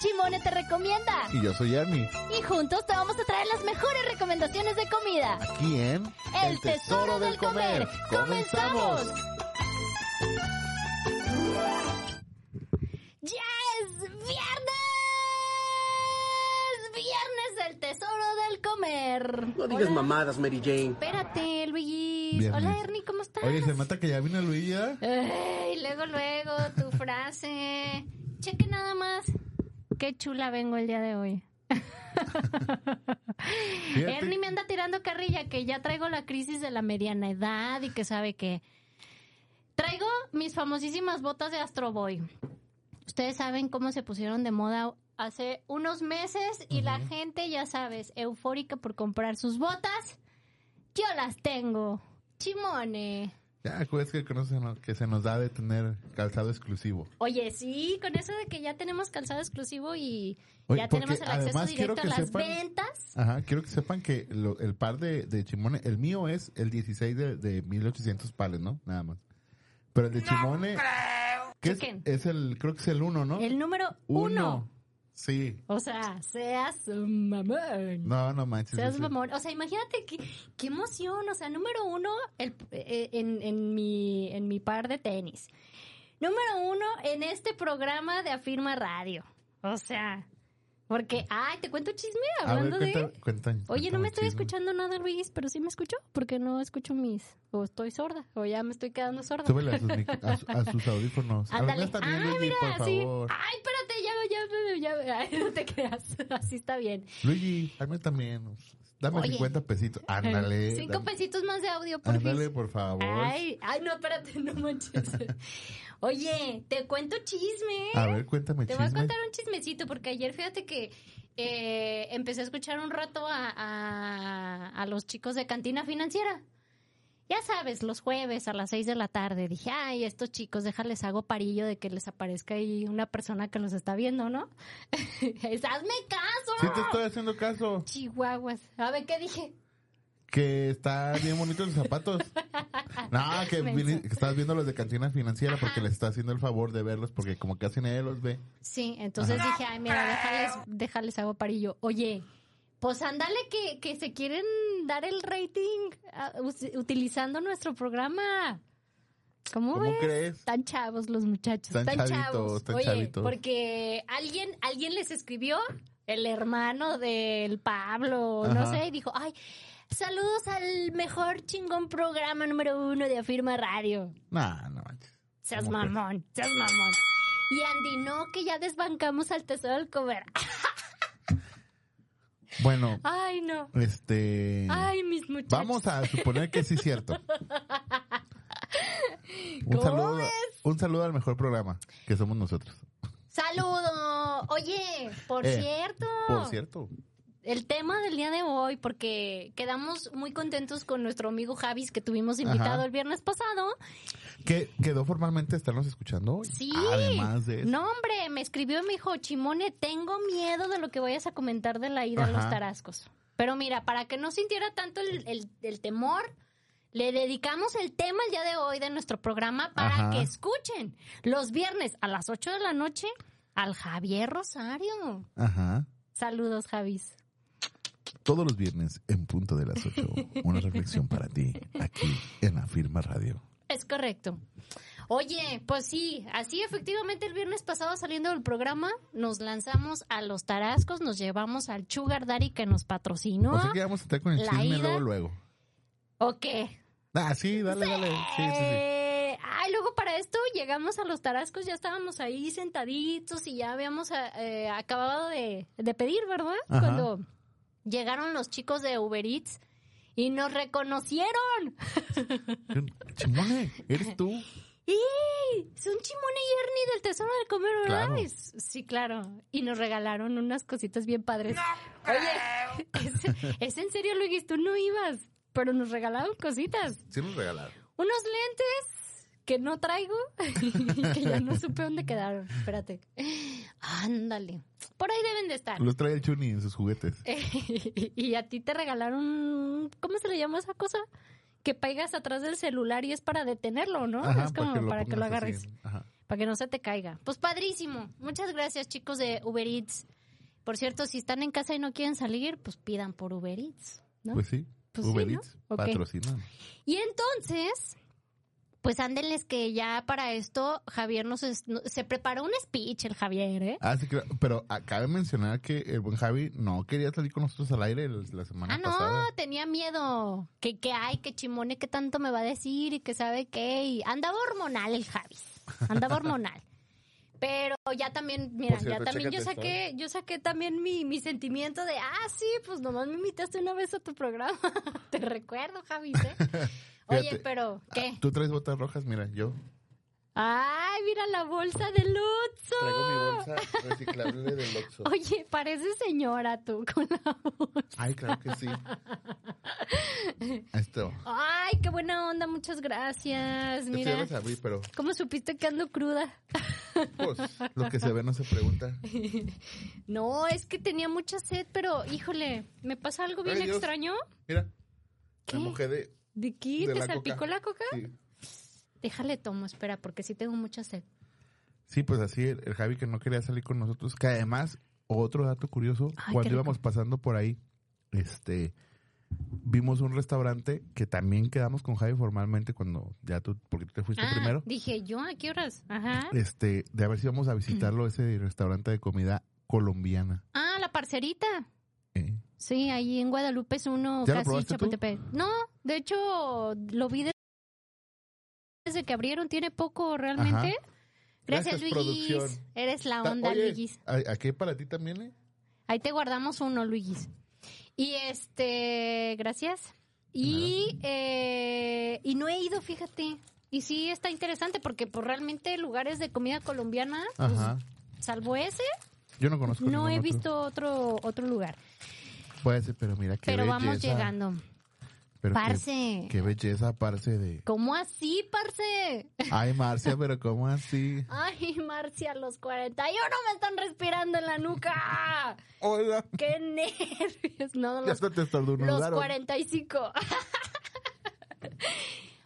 Chimone Te Recomienda. Y yo soy Ernie. Y juntos te vamos a traer las mejores recomendaciones de comida. Aquí en El, Tesoro, del Comer. ¡Comenzamos! ¡Ya es viernes! ¡Viernes del Tesoro del Comer! No digas Hola. mamadas, Mary Jane. Espérate, Luigi. Viernes. Hola, Ernie, ¿cómo estás? Oye, se nota que ya vino Luigi, ¿ya? Ay, luego, luego, tu frase. Cheque nada más. Qué chula vengo el día de hoy. Ernie me anda tirando carrilla que ya traigo la crisis de la mediana edad y que sabe que traigo mis famosísimas botas de Astro Boy. Ustedes saben cómo se pusieron de moda hace unos meses y la gente, ya sabes, eufórica por comprar sus botas. Yo las tengo. Chimone. Ya, pues que, conoce, ¿no? que se nos da de tener calzado exclusivo. Oye, sí, con eso de que ya tenemos calzado exclusivo y Oye, ya tenemos el acceso directo a las sepan- ventas. Ajá, quiero que sepan que lo- el par de, de Chimone, el mío es el 16 de, de 1800 pales, ¿no? Nada más. Pero el de Chimone, que es, es el, creo que es el 1, ¿no? El número uno. Sí. O sea, seas un mamón. No, no manches. Seas ese- mamón. O sea, imagínate qué, qué emoción. O sea, número uno el, eh, en, en, mi, en mi par de tenis. Número uno en este programa de Afirma Radio. O sea, porque, ay, te cuento chisme A ver, hablando de... cuenta- cuenta- Oye, no me estoy chisme. escuchando nada, Luis, pero sí me escucho, porque no escucho mis... O estoy sorda, o ya me estoy quedando sorda. Súbele a sus, a, audífonos. Ándale. Ay, Luigi, mira, por sí. favor. Ay, espérate, ya, ya, ya, ay, no te creas. Así está bien. Luigi, hazme también. Dame Oye. 50 pesitos. Ándale. Cinco dame- pesitos más de audio, por Ándale, por favor. Ay, ay, no, espérate, no manches. Oye, te cuento chisme. A ver, cuéntame Te voy a chisme. contar un chismecito porque ayer fíjate que eh, empecé a escuchar un rato a, a, a los chicos de Cantina Financiera. Ya sabes, los jueves a las seis de la tarde dije, ay, estos chicos, déjales hago parillo de que les aparezca ahí una persona que los está viendo, ¿no? Es, Hazme caso. Sí te estoy haciendo caso. Chihuahuas. A ver, ¿qué dije? Que está bien bonito los zapatos. No, que, estás viendo los de cantina financiera porque le está haciendo el favor de verlos porque como casi nadie los ve. Sí, entonces dije, ay, mira, déjales, déjales hago parillo. Oye, pues ándale que, que se quieren dar el rating ah, utilizando nuestro programa. ¿Cómo, ¿Cómo ves? crees? Tan chavos los muchachos, Tan tan, chavitos, chavos. tan Oye, chavitos. porque alguien, alguien les escribió, el hermano del Pablo, no sé, y dijo, ay, saludos al mejor chingón programa número uno de Afirma Radio. Nah, no manches. Seas mamón, seas mamón. Y Andy, no, que ya desbancamos al tesoro del comer. Bueno, Ay, no. este... Ay, mis muchachos. Vamos a suponer que sí es cierto. Un ¿Cómo saludo, ves? un saludo al mejor programa que somos nosotros. Saludo. Oye, por Eh, cierto. Por cierto. El tema del día de hoy, porque quedamos muy contentos con nuestro amigo Javis que tuvimos invitado Ajá. el viernes pasado. Que quedó formalmente estarnos escuchando hoy. Sí. Además de eso. No, hombre, me escribió y me dijo, Chimone, tengo miedo de lo que vayas a comentar de la ida a los tarascos. Pero mira, para que no sintiera tanto el, el- el temor, le dedicamos el tema el día de hoy de nuestro programa para Ajá. que escuchen los viernes a las 8 de la noche al Javier Rosario. Ajá. Saludos, Javis. Todos los viernes en punto de las 8. Una reflexión para ti aquí en la firma radio. Es correcto. Oye, pues sí, así efectivamente el viernes pasado saliendo del programa nos lanzamos a los tarascos, nos llevamos al Sugar Daddy que nos patrocinó. O sea que vamos a estar con el chisme ida. luego, luego. ¿O qué? Ah, sí, dale, dale. Sí, sí, sí. Eh, Ay, luego para esto llegamos a los tarascos, ya estábamos ahí sentaditos y ya habíamos eh, acabado de, de pedir, ¿verdad? Ajá. Cuando llegaron los chicos de Uber Eats y nos reconocieron. Chimone, ¿eres tú? ¡Y! Son Chimone y Ernie del Tesoro del Comer, ¿verdad? Claro. Es- sí, claro. Y nos regalaron unas cositas bien padres. Oye, ¿es, es en serio, Luis, tú no ibas, pero nos regalaron cositas. Sí nos regalaron. Unos lentes que no traigo y que ya no supe dónde quedaron. Espérate. Ándale. Por ahí deben de estar. Los trae el Chuni en sus juguetes. y a ti te regalaron, ¿cómo se le llama esa cosa? Que pegas atrás del celular y es para detenerlo, ¿no? Ajá, es como para que lo, agarres. Ajá. para que no se te caiga. Pues padrísimo. Muchas gracias, chicos de Uber Eats. Por cierto, si están en casa y no quieren salir, pues pidan por Uber Eats, ¿no? Pues sí, Pues Uber sí, ¿no? Eats patrocina. Y entonces, pues ándenles que ya para esto Javier nos es- no- se preparó un speech, el Javier, ¿eh? Ah, sí, claro. Pero cabe mencionar que el buen Javi no quería salir con nosotros al aire la semana Ah, no, pasada. tenía miedo. Que, que ay, que chimone, que tanto me va a decir y que sabe qué. Y andaba hormonal el Javi. Andaba hormonal. Pero ya también, mira, cierto, ya también yo saqué, yo saqué también mi, mi sentimiento de, ah, sí, pues nomás me invitaste una vez a tu programa. Te recuerdo, Javi. ¿eh? Oye, pero, ¿qué? Ah, Tú traes botas rojas, mira, yo Ay, mira la bolsa de Lutzo. traigo mi bolsa reciclable del Oxxo. Oye, pareces señora tú con la bolsa. Ay, claro que sí. Esto. Ay, qué buena onda, muchas gracias. Esto ya Mira, lo sabí, pero ¿cómo supiste que ando cruda? pues lo que se ve no se pregunta. No, es que tenía mucha sed, pero híjole, ¿me pasa algo bien Ay, extraño? Mira, ¿Qué? me mojé de, ¿De qué? de ¿Te la salpicó coca. la coca? Sí. Déjale tomo, espera, porque sí tengo mucha sed. Sí, pues así el, el Javi que no quería salir con nosotros, que además, otro dato curioso, Ay, cuando íbamos pasando por ahí, este, vimos un restaurante que también quedamos con Javi formalmente cuando ya tú, porque tú te fuiste Ah, primero, dije, ¿yo a qué horas? Ajá. este, de a ver si vamos a visitarlo, ese restaurante de comida colombiana. Ah, la parcerita. Sí, ahí en Guadalupe es uno ¿Ya lo casi tú? Chapultepec. No, de hecho, lo vi de- desde que abrieron, tiene poco realmente. Ajá. Gracias, Gracias, Luis. Eres la onda, Oye, Luis. ¿a- ¿Aquí para ti también, eh? Ahí te guardamos uno, Luis. Y este, gracias. Y, eh, y no he ido, fíjate. Y sí está interesante porque pues realmente lugares de comida colombiana, pues, salvo ese, Yo no conozco no ningún he otro. visto otro otro lugar. Puede ser, pero mira qué Pero vamos belleza. llegando. Pero qué- Parce. Qué, belleza, parce de... ¿Cómo así, parce? Ay, Marcia, pero ¿cómo así? Ay, Marcia, los 41 me están respirando en la nuca. Hola. ¡Qué nervios! No, Ya los hasta te Los estornudaron. 45.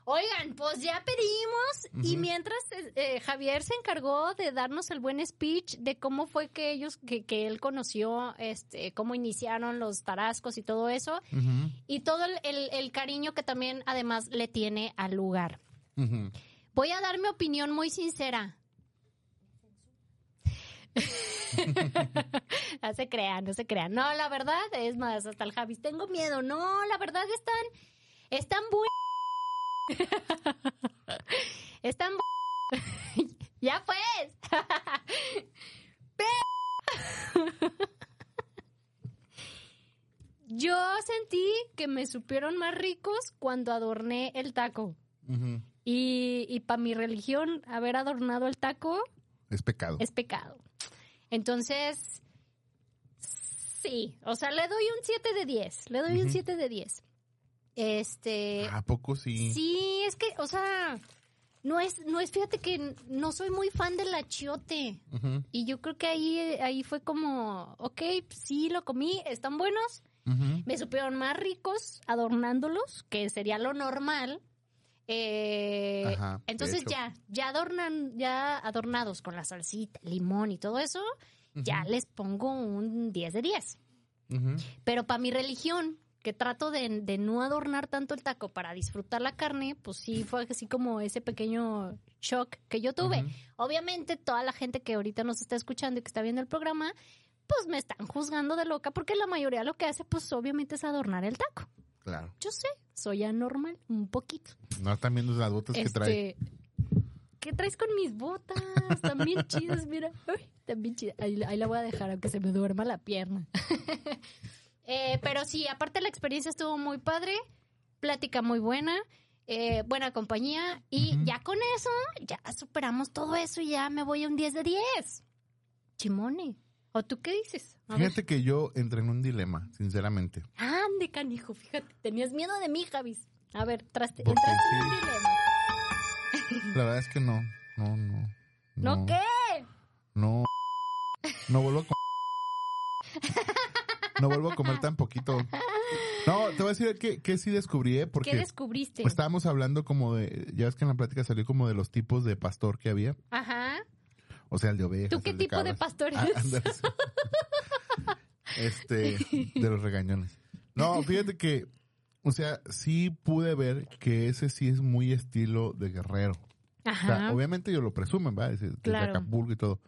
Oigan, pues ya pedimos y mientras eh, Javier se encargó de darnos el buen speech de cómo fue que ellos, que, que él conoció, este, cómo iniciaron los tarascos y todo eso y todo el, el- el cariño que también además le tiene al lugar. Voy a dar mi opinión muy sincera. no se crean, no se crean. No, la verdad, es más, hasta el Javis, tengo miedo. No, la verdad están, están buenos. están Ya pues. Yo sentí que me supieron más ricos cuando adorné el taco. Ujú. Y, y para mi religión, haber adornado el taco Es pecado. es pecado. Entonces, sí, o sea, le doy un 7 de 10. Le doy un Ujú. 7 de 10. Este, ¿A poco sí? sí, es que, o sea, no es, no es, fíjate que no soy muy fan del achiote. Ujú, Y yo creo que ahí, ahí fue como, ok, sí, lo comí, están buenos. Me supieron más ricos adornándolos, que sería lo normal. Eh, Ajá, entonces ya, ya adornan, ya adornados con la salsita, limón y todo eso, ya les pongo un 10 de 10. Ujú. Pero para mi religión, que trato de, de no adornar tanto el taco para disfrutar la carne, pues sí fue así como ese pequeño shock que yo tuve. Obviamente toda la gente que ahorita nos está escuchando y que está viendo el programa, pues me están juzgando de loca porque la mayoría lo que hace pues obviamente es adornar el taco. Claro. Yo sé, soy anormal, un poquito. No están viendo las botas que trae. Este, ¿Qué traes con mis botas? Bien chidas, mira. Bien chidas. Ahí, ahí la voy a dejar, aunque se me duerma la pierna. Eh, pero sí, aparte la experiencia estuvo muy padre, plática muy buena, eh, buena compañía y ya con eso, ya superamos todo eso y ya me voy a un 10 de 10. Chimone. ¿O tú qué dices? A ver. Fíjate que yo entré en un dilema, sinceramente. Ande, canijo, fíjate, tenías miedo de mí, Javis. A ver, traste, entraste en un sí. dilema. La verdad es que no. No, no. ¿No qué? No. No vuelvo a. No vuelvo a comer tan poquito. No, te voy a decir que, que sí descubrí, ¿eh? ¿Qué Porque descubriste? estábamos hablando como de. Ya ves que en la plática salió como de los tipos de pastor que había. Ajá. O sea, el de ovejas. ¿Tú qué el tipo de cabras. pastor Ah, eres? este, de los regañones. No, fíjate que, o sea, sí pude ver que ese sí es muy estilo de guerrero. O sea, Ajá. obviamente ellos lo presumen, ¿va? Es, es de Claro. Acapulco y todo.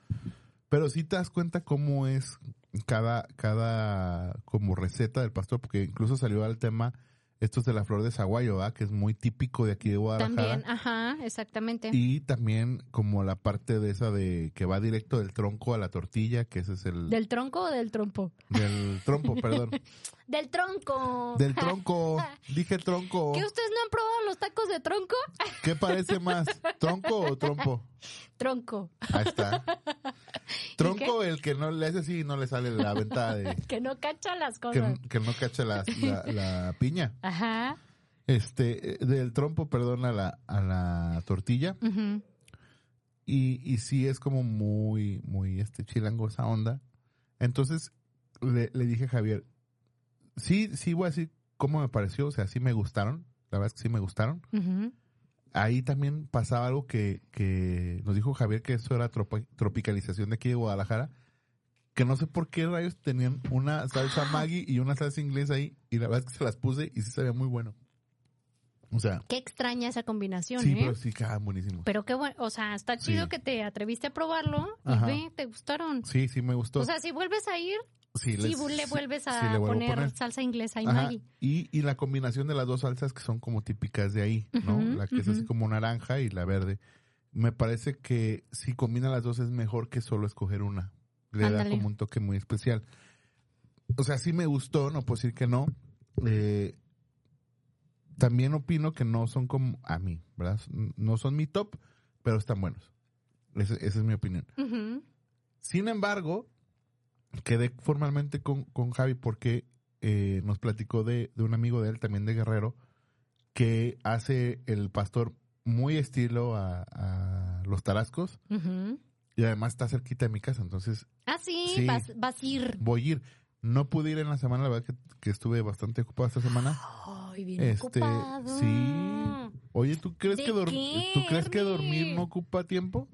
Pero sí te das cuenta cómo es cada, cada como receta del pastor, porque incluso salió al tema estos de la flor de zaguayo, ¿va? Que es muy típico de aquí de Guadalajara. También, ajá, exactamente. Y también como la parte de esa de que va directo del tronco a la tortilla, que ese es el... ¿Del tronco o del trompo? del trompo, perdón. ¡Del tronco! Del tronco. Dije tronco. ¿Que ustedes no han probado los tacos de tronco? ¿Qué parece más? ¿Tronco o trompo? Tronco. Ahí está. Tronco, el que no le hace así y no le sale la venta de... Que no cacha las cosas. que no cacha la, la- la piña. Ajá. Este, eh, del trompo, perdón, a la, a la tortilla. Y, y sí es como muy, muy este chilango esa onda. Entonces le, le dije a Javier, sí, sí voy a decir cómo me pareció, o sea, sí me gustaron, la verdad es que sí me gustaron. Ahí también pasaba algo que, que nos dijo Javier que eso era tropicalización de aquí de Guadalajara, que no sé por qué rayos tenían una salsa Maggi y una salsa inglesa ahí, y la verdad es que se las puse y sí sabía muy bueno. O sea, Qué extraña esa combinación, sí, ¿eh? pero sí quedaban buenísimos. Pero qué bueno, o sea, está chido Sí. que te atreviste a probarlo y ve, te gustaron. Sí, sí me gustó. O sea, si vuelves a ir, sí, sí les- le vuelves sí a le vuelvo a poner, salsa inglesa y Ajá, Maggi. Y, y la combinación de las dos salsas que son como típicas de ahí, ¿no? La que es así como naranja y la verde. Me parece que si combina las dos es mejor que solo escoger una. Le da como un toque muy especial. O sea, sí me gustó, no puedo decir que no. Eh, también opino que no son como a mí, ¿verdad? No son mi top, pero están buenos. Esa es mi opinión. Sin embargo, quedé formalmente con, con Javi porque eh, nos platicó de, de un amigo de él, también de Guerrero, que hace el pastor muy estilo a, a los tarascos y además está cerquita de mi casa, entonces Ah, sí, Sí. Vas, vas a ir. voy a ir. No pude ir en la semana, la verdad que, que estuve bastante ocupado esta semana. Ay, bien Este, ocupado. sí. Oye, ¿tú crees ¿De que dor- qué, ¿tú crees que dormir no ocupa tiempo?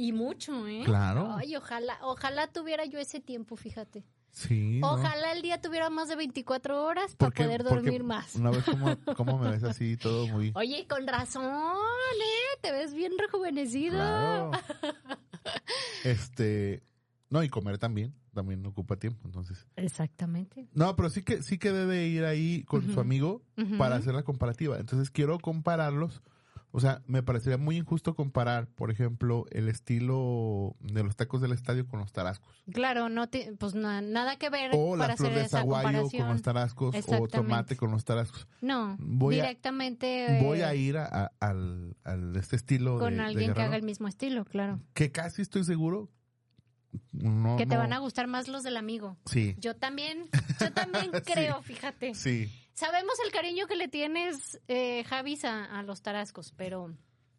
Y mucho, ¿eh? Claro. Ay, ojalá, ojalá tuviera yo ese tiempo, fíjate. Sí. ¿no? Ojalá el día tuviera más de 24 horas para Porque- poder porque dormir más. Una vez como, como me ves así todo muy... Oye, con razón, ¿eh? Te ves bien rejuvenecido. Claro. Este, no, y comer también, también ocupa tiempo, entonces. Exactamente. No, pero sí que sí quedé de ir ahí con su amigo para hacer la comparativa. Entonces quiero compararlos. O sea, me parecería muy injusto comparar, por ejemplo, el estilo de los tacos del estadio con los tarascos. Claro, no te, pues na- nada que ver O para la flor hacer de zaguayo con los tarascos o tomate con los tarascos. No, Voy a- directamente eh, Voy a ir a, a- al, al este estilo de- con de alguien que Guerrero, haga el mismo estilo, claro. que casi estoy seguro. No, que te no- van a gustar más los del amigo. Sí, Yo también, yo también Sí. creo, fíjate. sí. Sabemos el cariño que le tienes, eh, Javis, a, a los tarascos, pero,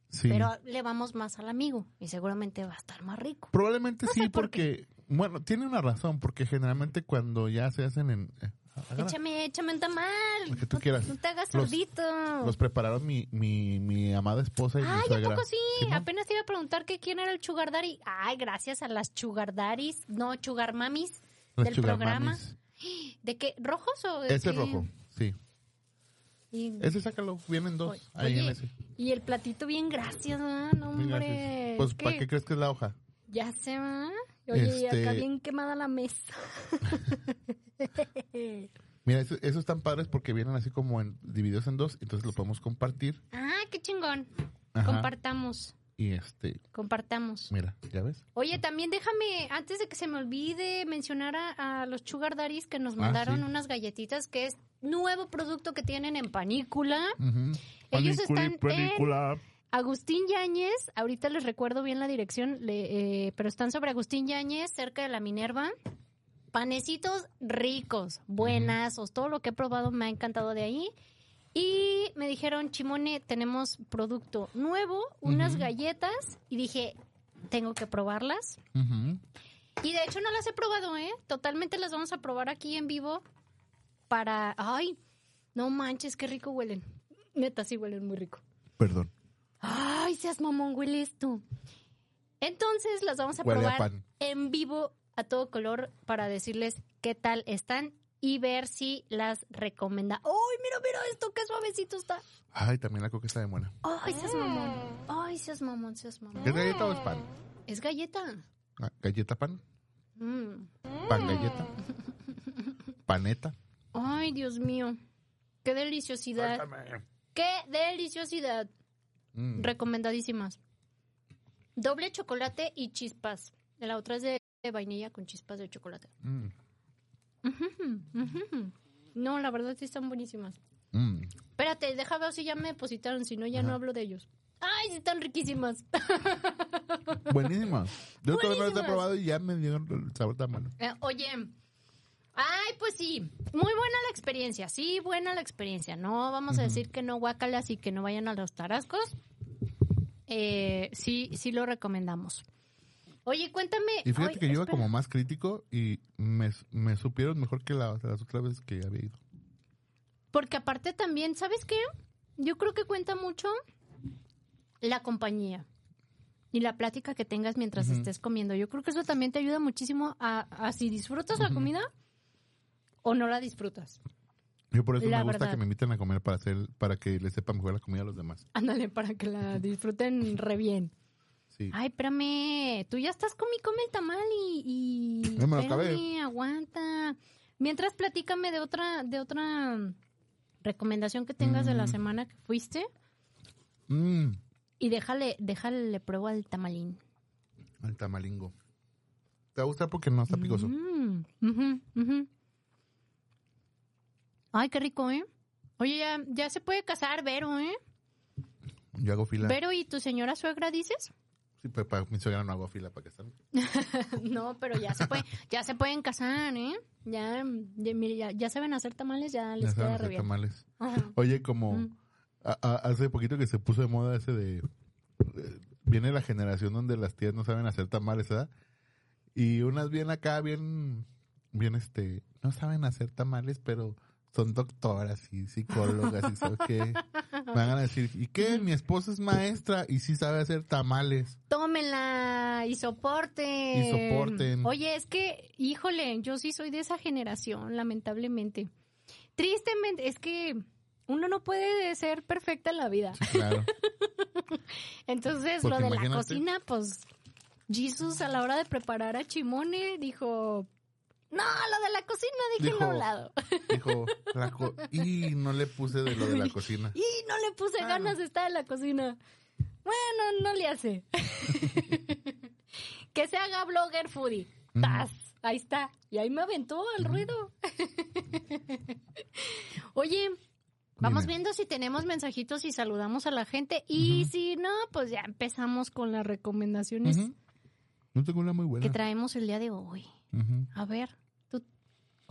Sí. pero le vamos más al amigo y seguramente va a estar más rico. Probablemente No sí, porque, bueno, tiene una razón, porque generalmente cuando ya se hacen en... eh. Échame, échame un tamal. Lo que tú No- quieras. No, te hagas Los- sordito. Los prepararon mi, mi, mi amada esposa y mi Ay, ¿a suegra. poco sí? Simón. Apenas te iba a preguntar que quién era el sugar daddy. Ay, gracias a las sugar daddies, no sugar mamis Los del programa. mamis. ¿De qué? ¿Rojos o Ese rojo, sí. Y, Ese sácalo, vienen dos ahí en ese. y el platito bien gracias, hombre. gracias. Pues, es ¿para qué crees que es la hoja? Ya se va. Oye, y Este- acá bien quemada la mesa. Mira, eso- esos están padres porque vienen así como en, divididos en dos, entonces lo podemos compartir. ah, qué chingón. Ajá. Compartamos, Y este, compartamos. mira, ¿ya ves? Oye, también déjame, antes de que se me olvide, mencionar a, a los Sugar Daddies que nos Ah, mandaron sí. unas galletitas que es nuevo producto que tienen en Panícula. Ellos están en- película. Agustín Yáñez, ahorita les recuerdo bien la dirección, le- eh, pero están sobre Agustín Yáñez, cerca de la Minerva. Panecitos ricos, buenazos, todo lo que he probado me ha encantado de ahí. Y me dijeron, Chimone, tenemos producto nuevo, unas galletas, y dije, tengo que probarlas. Y de hecho no las he probado, ¿eh? Totalmente las vamos a probar aquí en vivo para... Ay, no manches, qué rico huelen. Neta, sí huelen muy rico. Perdón. Ay, seas mamón, huele esto. Entonces las vamos a Huele probar en vivo a todo color para decirles qué tal están y ver si las recomienda. ¡Ay, mira, mira esto! ¡Qué suavecito está! Ay, también la coca está de buena. ¡Ay, seas mamón! ¡Ay, seas mamón, seas mamón! ¿Es galleta o es pan? Es galleta. Ah, ¿Galleta pan? Mm. ¿Pan galleta? ¿Paneta? ¡Ay, Dios mío! ¡Qué deliciosidad! ¡Qué deliciosidad! Mm. Recomendadísimas. Doble chocolate y chispas. La otra es de de vainilla con chispas de chocolate. Mm. No, la verdad sí están buenísimas. Mm. Espérate, deja ver si ya me depositaron, si no ya no hablo de ellos. ¡Ay, sí están riquísimas! Buenísima. Yo todavía no las he Buenísimas. probado y ya me dio el sabor tan bueno. Eh, oye, ay, pues sí, muy buena la experiencia, sí, buena la experiencia. No vamos a decir que no guacalas y que no vayan a los tarascos. Eh, sí, sí lo recomendamos. Oye, cuéntame. Y fíjate que yo iba como más crítico y me, me supieron mejor que la- las otras veces que había ido. Porque aparte también, ¿sabes qué? Yo creo que cuenta mucho la compañía y la plática que tengas mientras estés comiendo. Yo creo que eso también te ayuda muchísimo a, a si disfrutas la comida o no la disfrutas. Yo por eso La me gusta verdad. que me inviten a comer para hacer, para que les sepa mejor la comida a los demás. Ándale, para que la disfruten re bien. Sí. Ay, espérame, tú ya estás con mi come el tamal y... y Ya me lo acabé. espérame, aguanta. Mientras platícame de otra, de otra recomendación que tengas de la Mm. semana que fuiste Mm, y déjale, déjale le pruebo al tamalín. el tamalingo. Te va a gustar porque no está picoso. Mm, ujú. Ay, qué rico, ¿eh? Oye, ya, ya se puede casar Vero, ¿eh? Yo hago fila. Vero y tu señora suegra, dices? Sí, pero para mi suegra no hago fila para que estén. no, pero ya se puede, ya se pueden casar, ¿eh? Ya, ya, mire, ya, ya saben hacer tamales, ya les Ya queda hacer re bien. tamales. Ajá. Oye, como Mm. a- a- hace poquito que se puso de moda ese de... eh, viene la generación donde las tías no saben hacer tamales, ¿verdad? Y unas bien acá, bien... Bien, este... No saben hacer tamales, pero son doctoras y psicólogas y sabes qué. Me van a decir, ¿y qué? Mi esposa es maestra y sí sabe hacer tamales. Tómenla y soporten. Y soporten. Oye, es que, híjole, yo sí soy de esa generación, lamentablemente. Tristemente, es que uno no puede ser perfecta en la vida. Claro. Entonces, Porque lo de la cocina, pues, Jesus a la hora de preparar a Chimone dijo, no, lo de la cocina déjenlo a un lado. Dijo, la co- y no le puse de lo de la cocina. Y no le puse Ah. ganas de estar en la cocina. Bueno, no le hace. que se haga blogger foodie. ¡Tas! Ahí está. Y ahí me aventó al Ujú. ruido. Oye, vamos Dime. viendo si tenemos mensajitos y saludamos a la gente. Y si no, pues ya empezamos con las recomendaciones. No tengo una muy buena. que traemos el día de hoy. A ver, ¿tú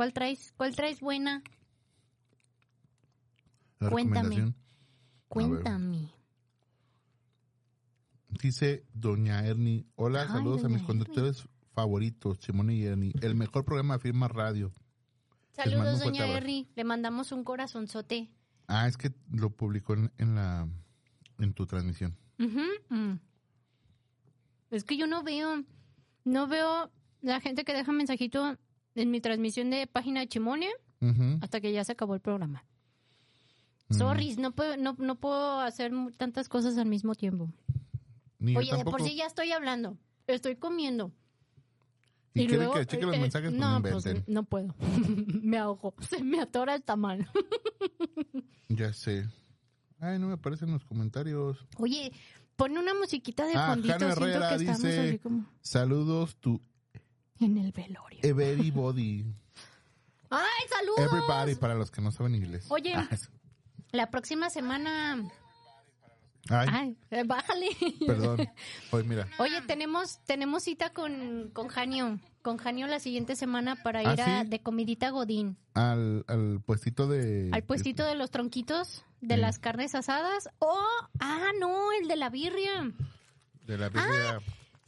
cuál traes? ¿Cuál traes buena? La Cuéntame. Cuéntame. Dice Doña Ernie, hola, Ay, saludos a mis conductores favoritos, Simone y Ernie. El mejor programa de Firma Radio. Saludos, doña. Erri. Le mandamos un corazonzote. Ah, es que lo publicó en, en la en tu transmisión. Mm. Es que yo no veo, no veo la gente que deja mensajito en mi transmisión de página de Chimone Ujú. hasta que ya se acabó el programa. Mm. Sorry, no puedo, no, no puedo hacer tantas cosas al mismo tiempo. Ni Oye, de por sí ya estoy hablando, estoy comiendo. ¿Y, quieren luego, que cheque los eh, mensajes? Pues no, pues inventen. no puedo. me ahogo. Se me atora el tamal. Ya sé. Ay, no me aparecen los comentarios. Oye, pon una musiquita de Ah, fondito. Siento que estamos dice- así como Saludos to en el velorio. everybody. ¡Ay, saludos! Everybody, para los que no saben inglés. Oye. Ah, La próxima semana. Ay, Ay, eh, bájale. perdón. Oye, mira. Oye, tenemos, tenemos cita con, con Janio. Con Janio la siguiente semana para ¿Ah, ir a, sí? de comidita Godín. Al, al puestito de... Al puestito de los tronquitos de Sí. las carnes asadas. ¡Oh! ¡Ah, no! El de la birria. De la birria.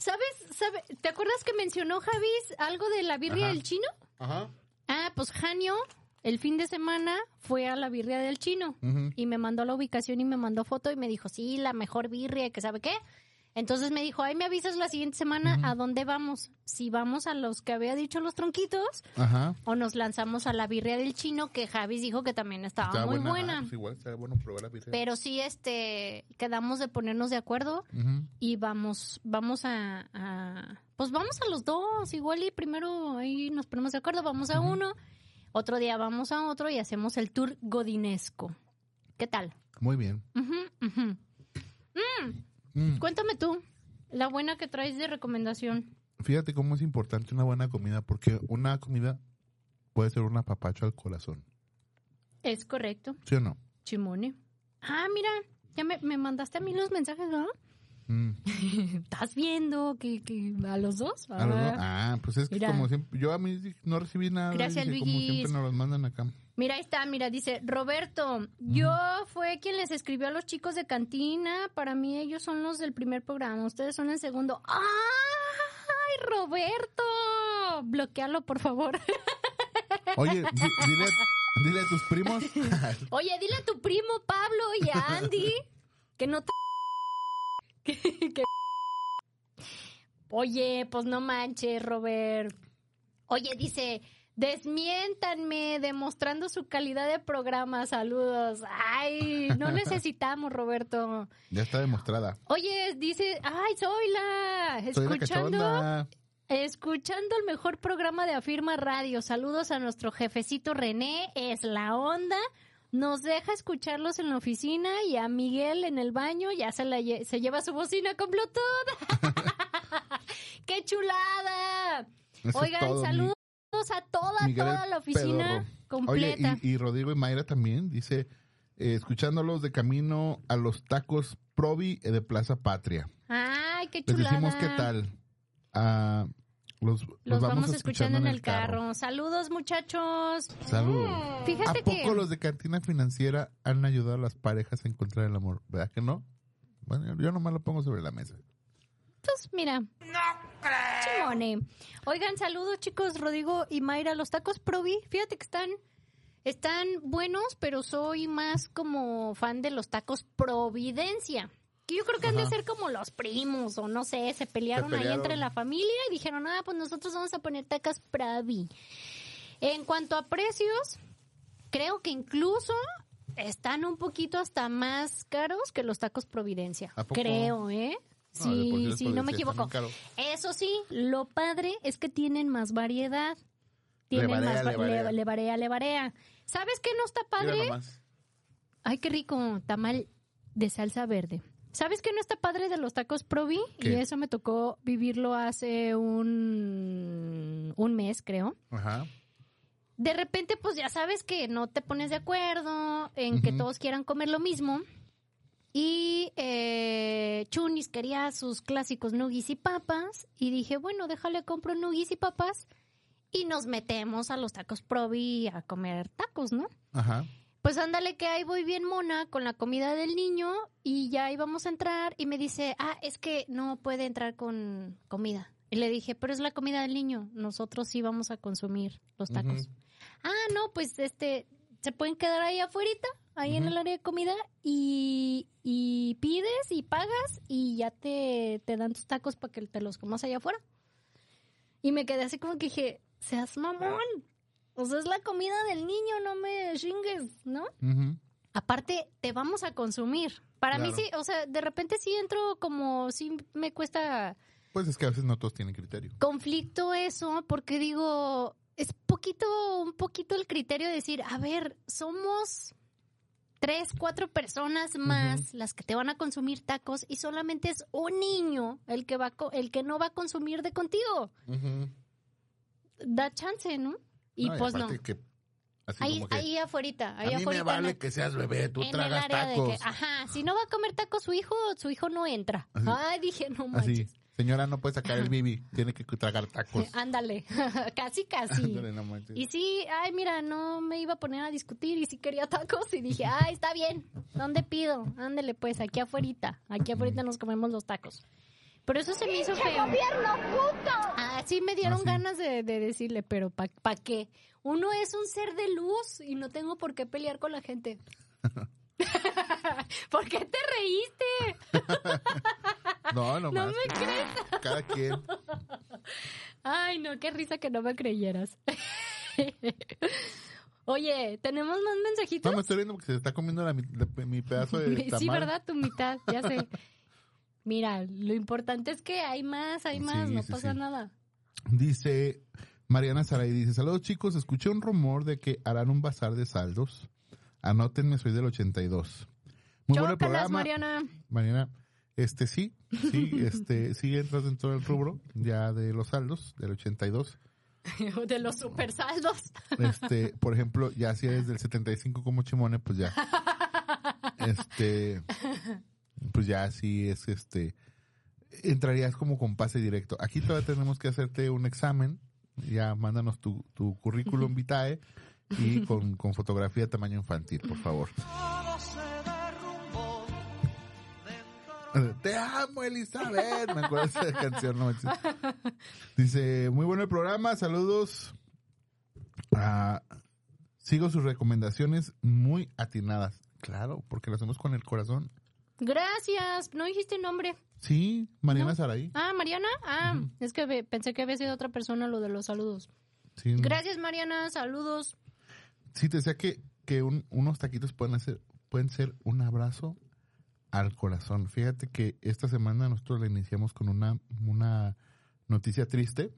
¿Sabes? ¿Sabe? ¿Te acuerdas que mencionó Javis algo de la birria Ajá. del chino? Ajá. Ah, pues Janio, el fin de semana, fue a la birria del chino. Y me mandó la ubicación y me mandó foto y me dijo, sí, la mejor birria, que sabe qué. Entonces me dijo, ay, me avisas la siguiente semana a dónde vamos. Si vamos a los que había dicho los tronquitos Ajá. o nos lanzamos a la birria del chino, que Javis dijo que también estaba Está muy buena. Ah, pues igual está bueno probar la birria. Pero sí, este, quedamos de ponernos de acuerdo y vamos, vamos a, a- pues vamos a los dos, igual y primero ahí nos ponemos de acuerdo, vamos a uno, otro día vamos a otro y hacemos el tour godinesco. ¿Qué tal? Muy bien. Ujú. Mm. Cuéntame tú, la buena que traes de recomendación. Fíjate cómo es importante una buena comida, porque una comida puede ser una papacha al corazón. Es correcto, ¿Sí o no? Chimone. Ah, mira, ya me, me mandaste a mí los mensajes, ¿no? Mm. ¿Estás viendo que, que a los dos? A los dos- Ah. Pues es que Mira. como siempre, yo a mí no recibí nada. Gracias, dije, como siempre nos los mandan acá. Mira, ahí está, mira, dice Roberto, yo fue quien les escribió a los chicos de cantina, para mí ellos son los del primer programa, ustedes son el segundo. ¡Ay, Roberto! Bloquealo, por favor. Oye, di- dile, dile a tus primos. Oye, dile a tu primo Pablo y a Andy que no te... Oye, pues no manches, Robert. Oye, dice, desmiéntanme demostrando su calidad de programa. Saludos. Ay, no necesitamos, Roberto. ya está demostrada. Oye, dice, ay, soy la... Soy la Escuchando, escuchando el mejor programa de Afirma Radio. Saludos a nuestro jefecito René, es la onda. Nos deja escucharlos en la oficina y a Miguel en el baño ya se, la lle- se lleva su bocina con Bluetooth. ¡Qué chulada! Eso Oigan, mi- saludos a toda, Miguel toda la oficina completa. Oye, y, y Rodrigo y Mayra también, dice, eh, escuchándolos de camino a los tacos Provi de Plaza Patria. Ay, qué Les chulada. decimos qué tal. Ah, los, los Los vamos, escuchando en el carro. Saludos, muchachos. Salud. Fíjate ¿A poco que- los de cantina financiera han ayudado a las parejas a encontrar el amor? ¿Verdad que no? Bueno, yo nomás lo pongo sobre la mesa. Pues mira. No Chimone. Oigan, saludos chicos, Rodrigo y Mayra. Los tacos Provi, fíjate que están, están buenos, pero soy más como fan de los tacos Providencia. Que yo creo que han de ser como los primos, o no sé, se pelearon, Se ahí entre la familia y dijeron, ah, pues nosotros vamos a poner tacos Provi. En cuanto a precios, creo que incluso están un poquito hasta más caros que los tacos Providencia. ¿A poco? Creo, ¿eh? No, Sí, sí, no me equivoco. Eso sí, lo padre es que tienen más variedad. Tienen más le le, barea, le barea. ¿Sabes qué no está padre? Ay, qué rico, tamal de salsa verde. ¿Sabes qué no está padre de los tacos Provi? Y eso me tocó vivirlo hace un, un mes, creo. Ajá. De repente, pues ya sabes que no te pones de acuerdo en que todos quieran comer lo mismo. Y eh, Chunis quería sus clásicos nuggies y papas. Y dije, bueno, déjale, compro nuggies y papas. Y nos metemos a los tacos Provi a comer tacos, ¿no? Ajá. Pues ándale que ahí voy bien mona con la comida del niño y ya íbamos a entrar y me dice, ah, es que no puede entrar con comida. Y le dije, pero es la comida del niño, nosotros sí vamos a consumir los tacos. Ah, no, pues este, se pueden quedar ahí afuera, ahí en el área de comida y, y pides y pagas y ya te, te dan tus tacos para que te los comas allá afuera. Y me quedé así como que dije, seas mamón. O sea, es la comida del niño, no me chingues, ¿no? Aparte, te vamos a consumir. Para mí sí, o sea, de repente sí entro como, sí me cuesta Pues es que a veces no todos tienen criterio. conflicto eso, porque digo, es poquito, un poquito el criterio de decir, a ver, somos tres, cuatro personas más las que te van a consumir tacos y solamente es un niño el que va, el que no va a consumir de contigo. Da chance, ¿no? Y No, pues no. que así Ahí, como que, ahí afuerita, ahí a mí me afuerita, vale ¿no? que seas bebé, tú en tragas área de tacos. que, ajá, si no va a comer tacos su hijo, su hijo no entra. Así. Ay, dije, no Así, manches. señora, no puede sacar el bibi, tiene que tragar tacos. Ándale, casi, casi. Ándale, no. Y sí, ay, mira, no me iba a poner a discutir y sí quería tacos y dije, ay, está bien, ¿dónde pido? Ándale, pues, aquí afuera, aquí afuera nos comemos los tacos. Pero eso se me hizo feo. Ah, sí me dieron Ah, sí. ganas de, de decirle, pero ¿pa, pa qué? Uno es un ser de luz y no tengo por qué pelear con la gente. ¿Por qué te reíste? No, no, No más. me crees. Cada quien. Ay, no, qué risa que no me creyeras. Oye, ¿tenemos más mensajitos? No, me estoy riendo porque se está comiendo la mi, la- mi pedazo de sí. ¿verdad? Tu mitad, ya sé. Mira, lo importante es que hay más, hay más, Sí, no sí, pasa sí. nada. Dice Mariana Saray, dice, saludos chicos, escuché un rumor de que harán un bazar de saldos. Anótenme, soy del 82. Muy Chócalas, programa. Mariana. Mariana, este sí, sí, este, sí entras dentro del rubro ya de los saldos del 82. De los super saldos. Este, por ejemplo, ya si eres del 75 como Chimone, pues ya. Este, pues ya sí es este, entrarías como con pase directo. Aquí todavía tenemos que hacerte un examen. Ya mándanos tu, tu currículum vitae y con, con fotografía tamaño infantil, por favor. Te amo, Elizabeth. Me acuerdo de esa canción, no. Dice, muy bueno el programa, saludos. Ah, sigo sus recomendaciones muy atinadas. Claro, porque lo hacemos con el corazón. Gracias. ¿No dijiste nombre? Sí, Mariana No. Saraí. Ah, Mariana. Ah, es que pensé que había sido otra persona lo de los saludos. Sí, Gracias, Mariana. Saludos. sí, te decía que, que un- unos taquitos pueden, hacer, pueden ser un abrazo al corazón. Fíjate que esta semana nosotros la iniciamos con una, una noticia triste.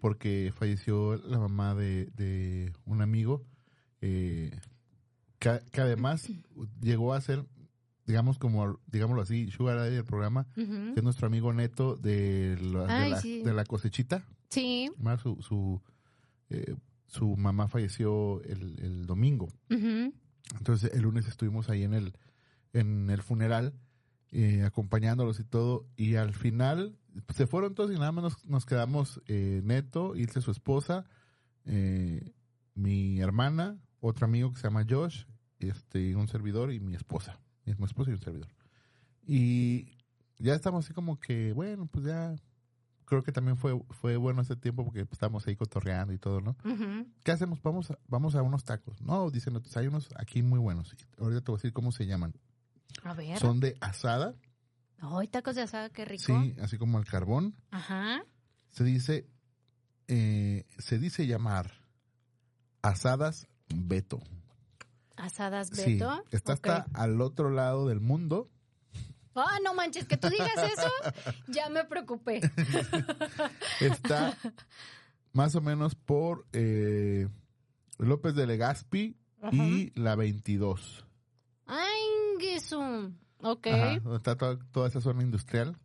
Porque falleció la mamá de, de un amigo eh, que, que además llegó a ser, digamos como, digámoslo así, Sugar Daddy del programa, Ujú. que es nuestro amigo neto de la, de la, sí. de la cosechita. Sí. Más Su, su, eh, su mamá falleció el, el domingo. Entonces el lunes estuvimos ahí en el, en el funeral, eh, acompañándolos y todo, y al final se fueron todos y nada más nos, nos quedamos eh, Neto, Ilse su esposa, eh, mi hermana, otro amigo que se llama Josh, este, un servidor y mi esposa, mi esposa y un servidor. Y ya estamos así como que, bueno, pues ya, creo que también fue, fue bueno ese tiempo porque estábamos ahí cotorreando y todo, ¿no? Ujú. ¿qué hacemos? Vamos a, vamos a unos tacos. No, dicen, otros, hay unos aquí muy buenos. Ahorita te voy a decir cómo se llaman. A ver. Son de asada, Ay, tacos de asada, qué rico. sí, así como al carbón. Ajá. Se dice, eh, se dice llamar asadas Beto. Asadas Sí, Beto. está Ok. hasta al otro lado del mundo. Ah, no manches, que tú digas eso, ya me preocupé. Está más o menos por eh, López de Legazpi y la 22. Ay, Jesús. Ok. Ajá, donde está toda, toda esa zona industrial.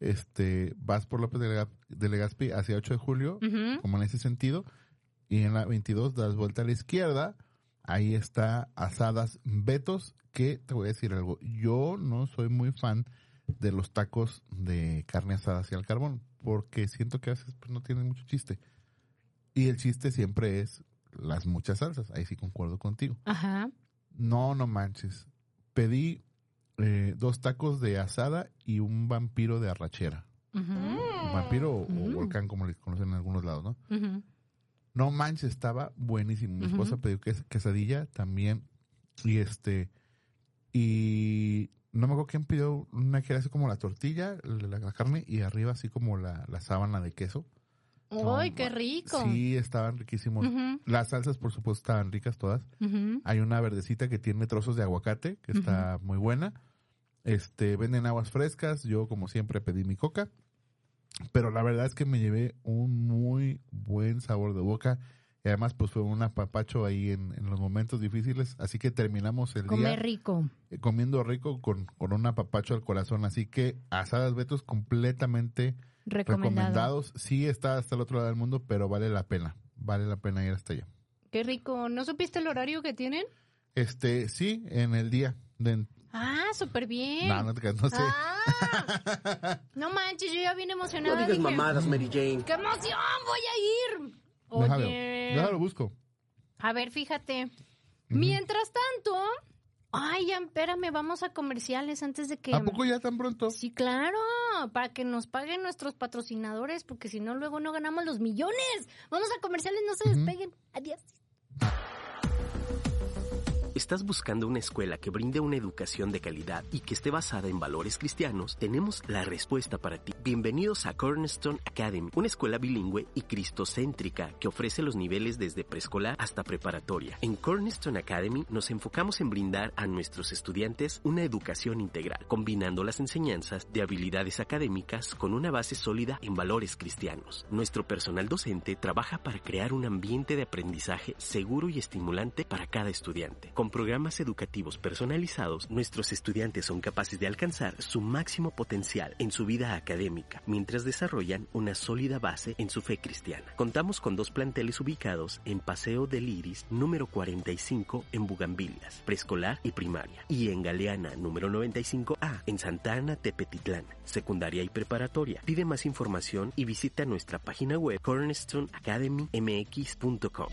Este, vas por López de, Lega- de Legazpi hacia 8 de julio, como en ese sentido, y en la 22 das vuelta a la izquierda, ahí está Asadas Betos, que te voy a decir algo, yo no soy muy fan de los tacos de carne asada hacia el carbón, porque siento que a veces pues, no tienen mucho chiste. Y el chiste siempre es las muchas salsas, ahí sí concuerdo contigo. Ajá. No, no manches. Pedí eh, dos tacos de asada y un vampiro de arrachera. Un vampiro o, o Mm. volcán, como le conocen en algunos lados, ¿no? ujú. No manches, estaba buenísimo. Mi esposa pidió ques- quesadilla también. Y este. Y no me acuerdo quién pidió una que era así como la tortilla, la, la carne, y arriba así como la, la sábana de queso. Ay, No, qué rico. Sí, estaban riquísimos. Las salsas, por supuesto, estaban ricas todas. Hay una verdecita que tiene trozos de aguacate, que está muy buena. Este, venden aguas frescas. Yo, como siempre, pedí mi coca. Pero la verdad es que me llevé un muy buen sabor de boca. Y además, pues fue un apapacho ahí en, en los momentos difíciles. Así que terminamos el Comer día rico. eh, comiendo rico con, con un apapacho al corazón. Así que asadas Betos completamente Recomendado. recomendados. Sí está hasta el otro lado del mundo, pero vale la pena. Vale la pena ir hasta allá. Qué rico. ¿No supiste el horario que tienen? Este, sí, en el día. De, Ah, súper bien. no, no no sé. Ah, no manches, yo ya vine emocionada. No digas dije, mamadas, Mary Jane. ¡Qué emoción! ¡Voy a ir! Déjalo, Oye. déjalo busco. A ver, fíjate. Mientras tanto. Ay, ya, espérame, vamos a comerciales antes de que. ¿A poco ya tan pronto? Sí, claro, para que nos paguen nuestros patrocinadores, porque si no, luego no ganamos los millones. Vamos a comerciales, no se despeguen. Adiós. ¿Estás buscando una escuela que brinde una educación de calidad y que esté basada en valores cristianos? Tenemos la respuesta para ti. Bienvenidos a Cornerstone Academy, una escuela bilingüe y cristocéntrica que ofrece los niveles desde preescolar hasta preparatoria. En Cornerstone Academy nos enfocamos en brindar a nuestros estudiantes una educación integral, combinando las enseñanzas de habilidades académicas con una base sólida en valores cristianos. Nuestro personal docente trabaja para crear un ambiente de aprendizaje seguro y estimulante para cada estudiante. Con programas educativos personalizados, nuestros estudiantes son capaces de alcanzar su máximo potencial en su vida académica, mientras desarrollan una sólida base en su fe cristiana. Contamos con dos planteles ubicados en Paseo del Iris número 45 en Bugambilias, preescolar y primaria, y en Galeana número 95A en Santa Ana Tepetitlán, secundaria y preparatoria. Pide más información y visita nuestra página web cornerstoneacademymx.com.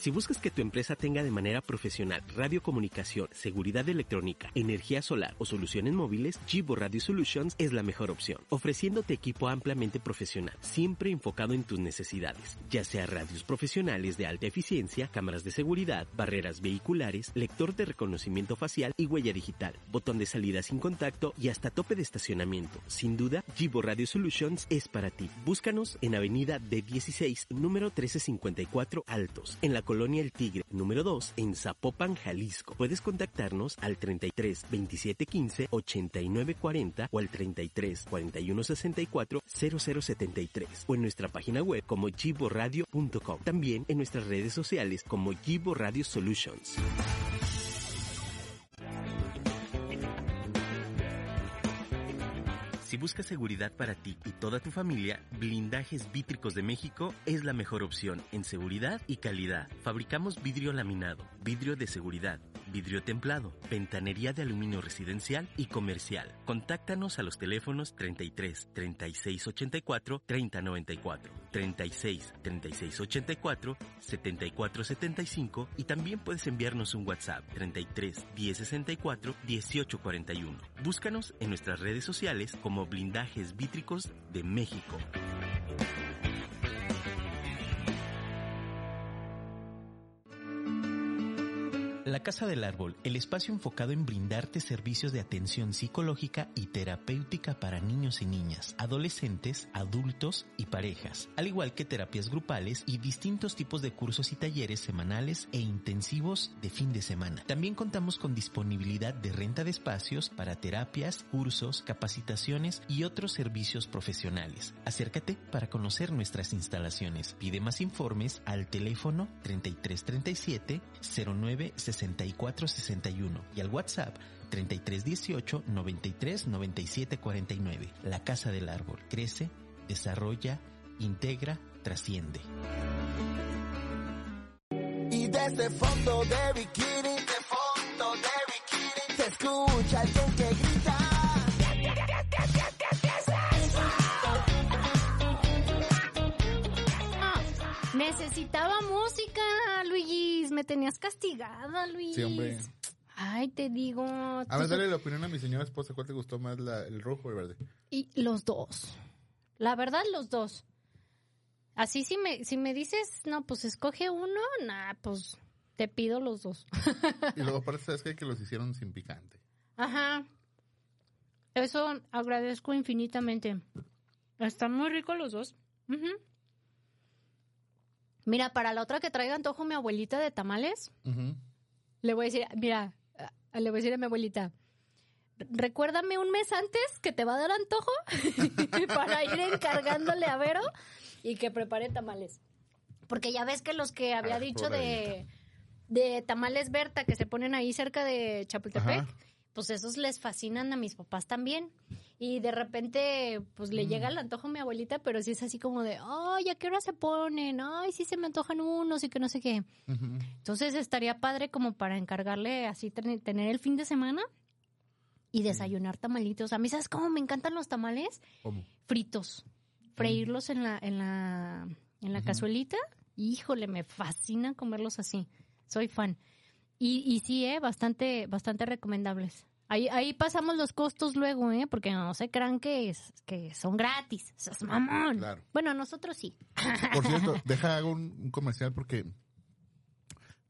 Si buscas que tu empresa tenga de manera profesional radiocomunicación, seguridad electrónica, energía solar o soluciones móviles, Gibo Radio Solutions es la mejor opción, ofreciéndote equipo ampliamente profesional, siempre enfocado en tus necesidades, ya sea radios profesionales de alta eficiencia, cámaras de seguridad, barreras vehiculares, lector de reconocimiento facial y huella digital, botón de salida sin contacto y hasta tope de estacionamiento. Sin duda, Gibo Radio Solutions es para ti. Búscanos en Avenida de 16, número 1354 Altos, en la Colonia El Tigre, número 2, en Zapopan, Jalisco. Puedes contactarnos al 33 27 15 89 40 o al 33 41 64 0073 o en nuestra página web como giboradio.com. También en nuestras redes sociales como Gibo Radio Solutions. Si buscas seguridad para ti y toda tu familia, Blindajes Vítricos de México es la mejor opción en seguridad y calidad. Fabricamos vidrio laminado, vidrio de seguridad, vidrio templado, ventanería de aluminio residencial y comercial. Contáctanos a los teléfonos 33 36 84 30 94, 36 36 84 74 75 y también puedes enviarnos un WhatsApp 33 10 64 18 41. Búscanos en nuestras redes sociales como Blindajes Vítricos de México. Casa del Árbol, el espacio enfocado en brindarte servicios de atención psicológica y terapéutica para niños y niñas, adolescentes, adultos y parejas, al igual que terapias grupales y distintos tipos de cursos y talleres semanales e intensivos de fin de semana. También contamos con disponibilidad de renta de espacios para terapias, cursos, capacitaciones y otros servicios profesionales. Acércate para conocer nuestras instalaciones. Pide más informes al teléfono 3337 09 6461 y al WhatsApp 3318 93 97 49. La Casa del Árbol crece, desarrolla, integra, trasciende. Y desde fondo de bikini, de fondo de bikini, se escucha alguien que grita. Necesitaba música, Luis. Me tenías castigada, Luis. Sí, hombre. Ay, te digo. A ver, dale la opinión a mi señora esposa. ¿Cuál te gustó más, la- el rojo o el verde? Y los dos. La verdad, los dos. Así si me, si me dices, no, pues escoge uno, nah, pues te pido los dos. Y luego aparte, ¿sabes qué? Que los hicieron sin picante. Ajá. Eso agradezco infinitamente. Están muy ricos los dos. Ujú. Mira, para la otra que traiga antojo mi abuelita de tamales, le voy a decir, mira, ah, le voy a decir a mi abuelita, recuérdame un mes antes que te va a dar antojo para ir encargándole a Vero y que prepare tamales. Porque ya ves que los que había Ah, dicho de, de tamales Berta que se ponen ahí cerca de Chapultepec, Ajá. Pues esos les fascinan a mis papás también. Y de repente, pues le Mm. llega el antojo a mi abuelita, pero sí es así como de, ay, ¿a qué hora se ponen? Ay, sí se me antojan unos y que no sé qué. Entonces estaría padre como para encargarle así ten- tener el fin de semana y desayunar tamalitos. A mí, ¿sabes cómo me encantan los tamales? ¿Cómo? Fritos. Freírlos en la, en la, en la Ujú. cazuelita. Híjole, me fascina comerlos así. Soy fan. Y, y sí, eh, bastante, bastante recomendables. Ahí, ahí pasamos los costos luego, ¿eh? Porque no se crean que, es, que son gratis. Eso es mamón. Claro. Bueno, nosotros sí. Por cierto, deja hago un, un comercial porque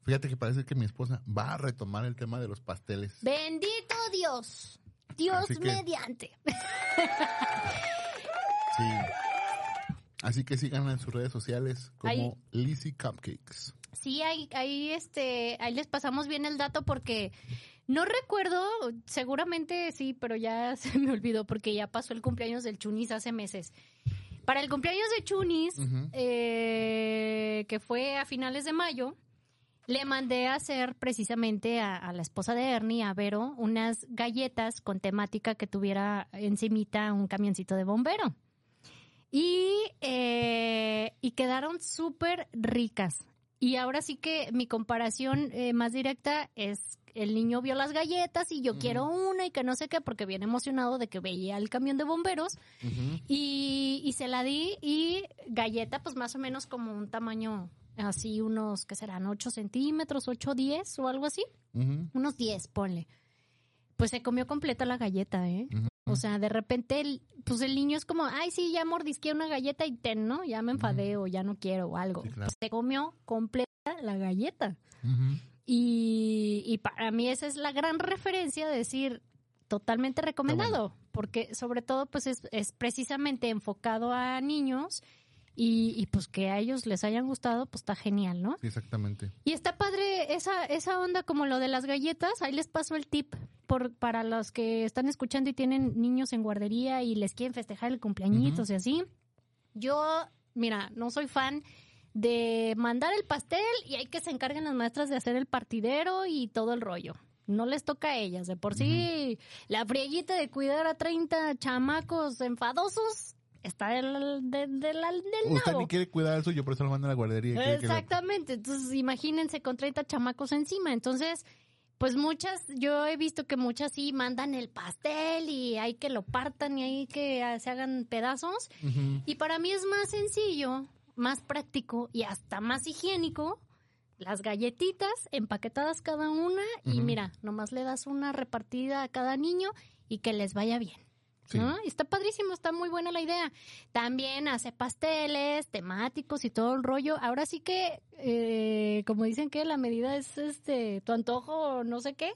Fíjate que parece que mi esposa va a retomar el tema de los pasteles. Bendito Dios. Dios que- mediante. Sí. Así que síganla en sus redes sociales como. Lizzy Cupcakes. Sí, ahí, ahí, este, ahí les pasamos bien el dato porque no recuerdo, seguramente sí, pero ya se me olvidó porque ya pasó el cumpleaños del Chunis hace meses. Para el cumpleaños de Chunis, eh, que fue a finales de mayo, le mandé a hacer precisamente a, a la esposa de Ernie, a Vero, unas galletas con temática que tuviera encimita un camioncito de bombero. Y, eh, y quedaron súper ricas. Y ahora sí que mi comparación eh, más directa es el niño vio las galletas y yo quiero una y que no sé qué porque viene emocionado de que veía el camión de bomberos. Y, y se la di y galleta pues más o menos como un tamaño así unos que serán 8 centímetros, 8, 10 o algo así, unos 10 ponle. Pues se comió completa la galleta, ¿eh? O sea, de repente, el- pues el niño es como, ay, sí, ya mordisqué una galleta y ten, ¿no? Ya me enfadé o ya no quiero o algo. Sí, claro. Pues se comió completa la galleta. Y, y para mí esa es la gran referencia de decir totalmente recomendado, porque sobre todo pues es, es precisamente enfocado a niños y, y, pues que a ellos les hayan gustado, pues está genial, ¿no? Exactamente. Y está padre esa, esa onda como lo de las galletas, ahí les paso el tip por, para los que están escuchando y tienen niños en guardería y les quieren festejar el cumpleañitos y así. Yo, mira, no soy fan de mandar el pastel y hay que se encarguen las maestras de hacer el partidero y todo el rollo. No les toca a ellas. De por sí, la frieguita de cuidar a 30 chamacos enfadosos está del, del, del, del Usted nabo. ni quiere cuidar al suyo, por eso lo manda a la guardería. Exactamente, entonces imagínense con 30 chamacos encima, entonces pues muchas, yo he visto que muchas sí mandan el pastel y hay que lo partan y hay que se hagan pedazos y para mí es más sencillo, más práctico y hasta más higiénico las galletitas empaquetadas cada una y mira, nomás le das una repartida a cada niño y que les vaya bien. Sí. ¿no? Y Está padrísimo, está muy buena la idea. También hace pasteles temáticos y todo el rollo. Ahora sí que, eh, como dicen que la medida es este tu antojo o no sé qué.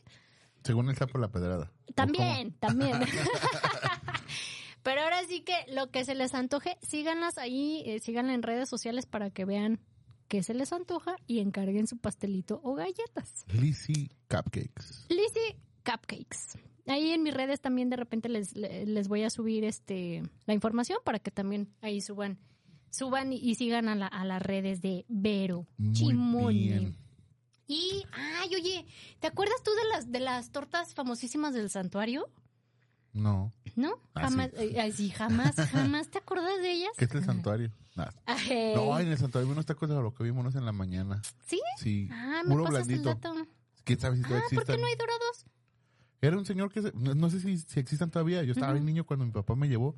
Según el sapo la pedrada. ¿O También, también. Pero ahora sí que lo que se les antoje, síganlas ahí, eh, síganla en redes sociales para que vean qué se les antoja y encarguen su pastelito o galletas. Lizzy Cupcakes. Lizzy Cupcakes. Ahí en mis redes también de repente les, le- les voy a subir este la información para que también ahí suban suban y, y sigan a, la- a las redes de Vero Muy Chimone. bien. Y ay, oye, ¿te acuerdas tú de las de las tortas famosísimas del santuario? No. ¿No? Ah, Jamás, sí. ay, sí, jamás, jamás te acuerdas de ellas. ¿Qué es el santuario? Nada. Ay, No, en el santuario unos tacos de lo que vimos en la mañana. ¿Sí? Sí. Ah, me pasas blandito. el dato. ¿Quién sabe si Ah, ¿por qué no hay dorados? Era un señor que se- no, sé si, si existan todavía. Yo estaba bien niño cuando mi papá me llevó.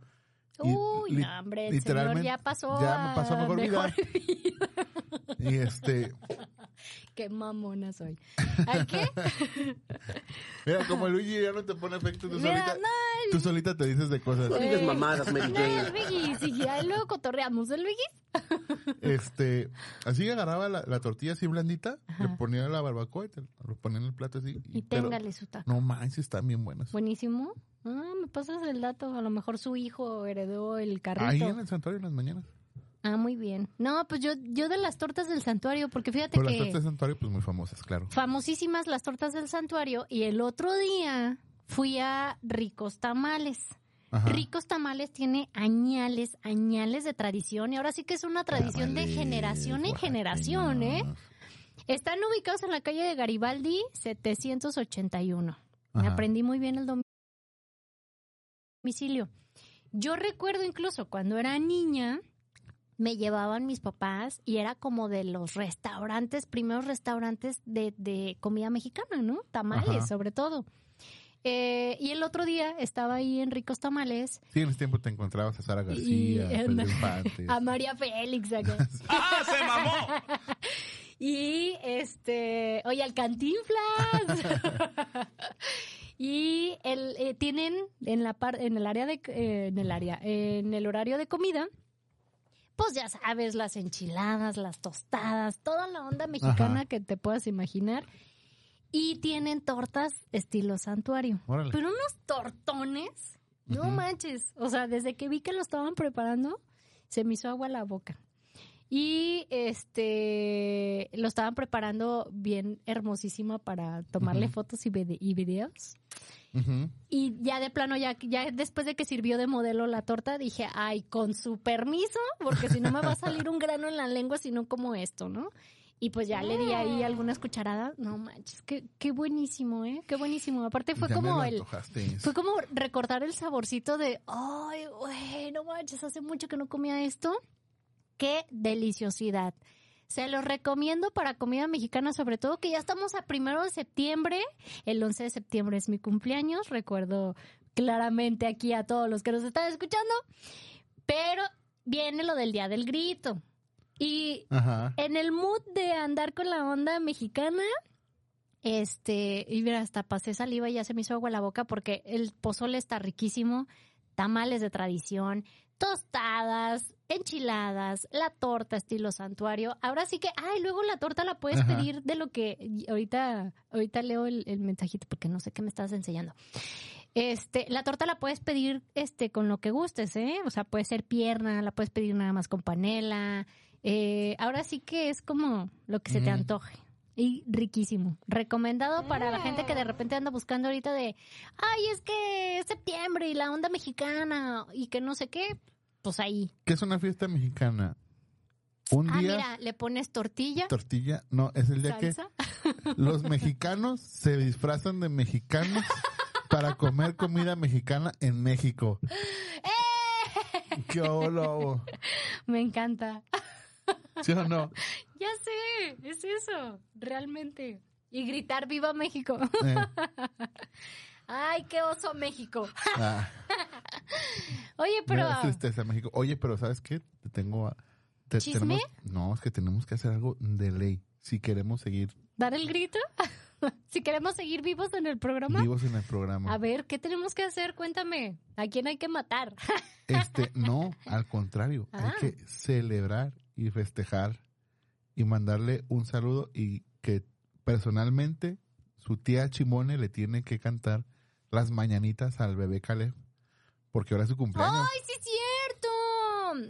Y Uy, li- no, hombre, el señor literalmente ya pasó ya me pasó a mejor vida. vida. Y este, Qué mamona soy. ¿Ay qué? mira, como Luigi ya no te pone efecto, tú Mira, solita, no, tú solita te dices de cosas. No digas mamadas, Mary no, el Jane. Biggie, sí, ya luego cotorreamos el Biggie. Este, así agarraba la, la tortilla así blandita, le ponía la barbacoa y te lo ponía en el plato así. Y téngale su taco. No manches, están bien buenas. Buenísimo. Ah, me pasas el dato. A lo mejor su hijo heredó el carrito. Ahí en el santuario en las mañanas. Ah, muy bien. No, pues yo, yo de las tortas del santuario, porque fíjate Pero las que tortas del santuario, pues muy famosas, claro. famosísimas las tortas del santuario y el otro día fui a Ricos Tamales. Ajá. Ricos Tamales tiene añales, añales de tradición y ahora sí que es una tradición de generación en generación, ¿eh? Están ubicados en la calle de Garibaldi 781. Me aprendí muy bien el domicilio. Yo recuerdo incluso cuando era niña, me llevaban mis papás y era como de los restaurantes, primeros restaurantes de, de comida mexicana, ¿no? Tamales, Ajá. sobre todo. Eh, y el otro día estaba ahí en Ricos Tamales Sí, en ese tiempo te encontrabas a Sara Y- García, Infante. a María Félix acá. ¡Ah, se mamó! Y este, oye, al Cantinflas. y el, eh, tienen en la par, en el área de, eh, en el área, en el horario de comida, pues ya sabes, las enchiladas, las tostadas, toda la onda mexicana Ajá. que te puedas imaginar. Y tienen tortas estilo santuario. Órale. Pero unos tortones, no manches. O sea, desde que vi que lo estaban preparando, se me hizo agua la boca. Y este lo estaban preparando bien hermosísima para tomarle fotos y, vide- y videos. Y ya de plano, ya, ya después de que sirvió de modelo la torta, dije, ay, con su permiso, porque si no me va a salir un grano en la lengua, sino como esto, ¿no? Y pues ya le di ahí algunas cucharadas. No manches, qué, qué buenísimo, ¿eh? Qué buenísimo. Aparte fue Ya como el... Fue como recordar el saborcito de, ay, güey, no manches, hace mucho que no comía esto. Qué deliciosidad. Se los recomiendo para comida mexicana, sobre todo que ya estamos a primero de septiembre. El 11 de septiembre es mi cumpleaños. Recuerdo claramente aquí a todos los que nos están escuchando. Pero viene lo del Día del Grito. Y Ajá. en el mood de andar con la onda mexicana, este, y mira, hasta pasé saliva y ya se me hizo agua la boca porque el pozole está riquísimo, tamales de tradición, tostadas, enchiladas, la torta estilo santuario. Ahora sí que, ay, luego la torta la puedes Ajá. pedir de lo que ahorita, ahorita leo el, el mensajito porque no sé qué me estás enseñando. Este, la torta la puedes pedir este con lo que gustes, ¿eh? O sea, puede ser pierna, la puedes pedir nada más con panela. Eh, ahora sí que es como lo que se te antoje. Y riquísimo. Recomendado para la gente que de repente anda buscando ahorita de, ay, es que es septiembre y la onda mexicana y que no sé qué. Pues ahí. ¿Qué es una fiesta mexicana? Un Ah, día, mira, le pones tortilla, tortilla. No, es el día salsa. que los mexicanos se disfrazan de mexicanos para comer comida mexicana en México. ¡Eh! ¿Qué hola? Me encanta. ¿Sí o no? Ya sé, es eso, realmente. Y gritar viva México. Eh, Ay, qué oso México. ah, Oye, me pero da tristeza México. Oye, pero ¿sabes qué? Te tengo... a- te- ¿Chisme? tenemos- no, es que tenemos que hacer algo de ley si queremos seguir dar el grito. si queremos seguir vivos en el programa. vivos en el programa. A ver, ¿qué tenemos que hacer? Cuéntame. ¿A quién hay que matar? Este, no, al contrario, Ah. hay que celebrar y festejar y mandarle un saludo y que personalmente su tía Chimone le tiene que cantar las mañanitas al bebé Caleb porque ahora es su cumpleaños. ¡Ay, sí es cierto!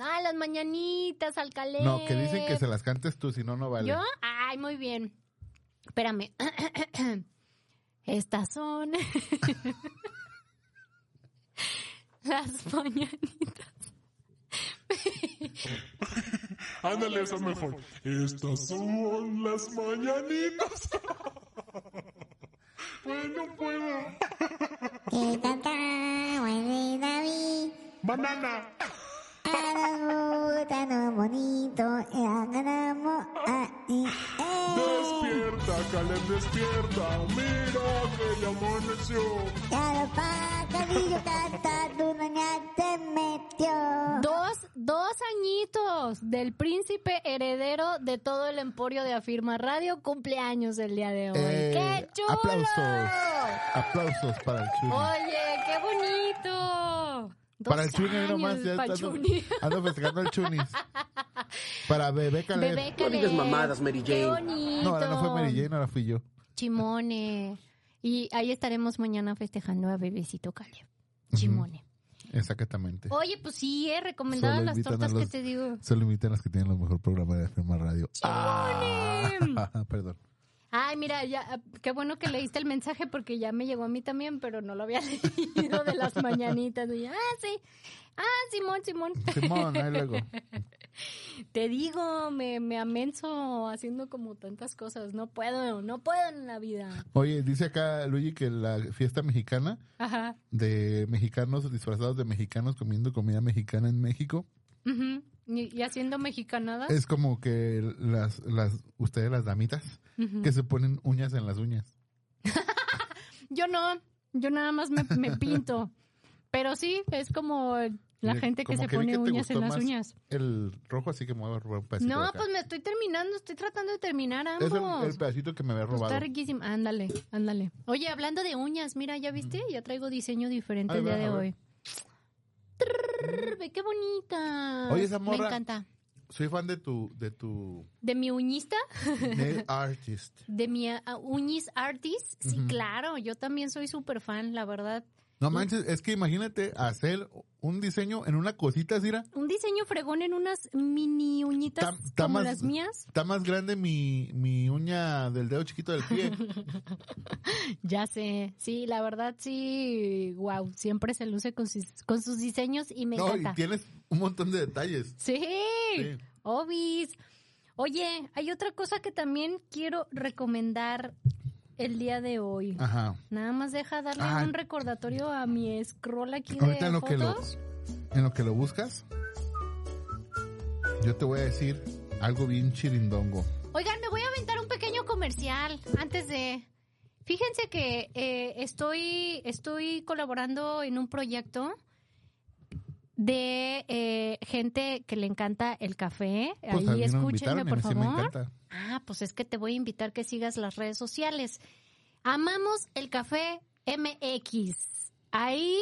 ¡Ay, las mañanitas al calé! no, que dicen que se las cantes tú, si no, no vale. ¿Yo? Ay, muy bien. Espérame. Estas son las mañanitas. Ándale, eso mejor. Estas son las mañanitas. bueno, puedo. David, Banana. Y Despierta, Caleb, despierta. Mira que ya amaneció. Ya los pajarillos cantando una ña se metió. Dos, dos añitos del príncipe heredero de todo el emporio de Afirma Radio. Cumpleaños el día de hoy. Eh, ¡Qué chulo! aplausos. Aplausos para el Chuni. Oye, qué bonito. Para el Chuni nomás, ya pa' ando, Chuni. ando festejando al Chunis. Para bebé Caleb. Bebé No digas Caleb. mamadas, Mary Jane. No, ahora no fue Mary Jane, ahora fui yo. Chimone. Y ahí estaremos mañana festejando a bebecito Caleb. Chimone. Exactamente. Oye, pues sí, he recomendado Solo las tortas que te digo. Solo invitan a los que tienen los mejor programas de firma radio. Ah, perdón. Ay, mira, ya, ah, qué bueno que leíste el mensaje porque ya me llegó a mí también, pero no lo había leído de las mañanitas. Y, ah, sí. Ah, Simón, Simón. Simón, ahí luego. Te digo, me, me amenso haciendo como tantas cosas. No puedo, no puedo en la vida. Oye, dice acá Luigi que la fiesta mexicana Ajá. de mexicanos disfrazados de mexicanos comiendo comida mexicana en México. Y, y haciendo mexicanadas. es como que las, las, ustedes las damitas que se ponen uñas en las uñas. Yo no, yo nada más me, me pinto. Pero sí, es como la gente que se pone uñas en las uñas. El rojo, así que me voy a robar un pedacito. No, pues me estoy terminando, estoy tratando de terminar Es ambos. el, el pedacito que me había Pues robado. está riquísimo. Ándale, ándale. Oye, hablando de uñas, mira, ¿ya viste? Ya traigo diseño diferente el día de hoy. Trrr, qué bonita. Oye, esa Me encanta. soy fan de tu, de tu ¿De mi uñista? nail artist. ¿De mi ah, uñis artist? Sí, claro, yo también soy súper fan, la verdad. No manches, es que imagínate hacer un diseño en una cosita, Sira. Un diseño fregón en unas mini uñitas está como más- las mías. Está más grande mi, mi uña del dedo chiquito del pie. Ya sé, sí, la verdad sí, wow, siempre se luce con sus, con sus diseños y me no, encanta. y tienes un montón de detalles. Sí, Sí. obis. Oye, hay otra cosa que también quiero recomendar el día de hoy. Ajá. Nada más deja darle Ah. un recordatorio a mi scroll aquí Ahorita de en lo que lo, fotos. en lo que lo buscas, yo te voy a decir algo bien chirindongo. Oigan, me voy a aventar un pequeño comercial antes de... Fíjense que eh, estoy, estoy colaborando en un proyecto de eh, gente que le encanta el café. Pues Ahí escúchenme, por sí favor. Ah, pues es que te voy a invitar que sigas las redes sociales. Amamos el café MX. Ahí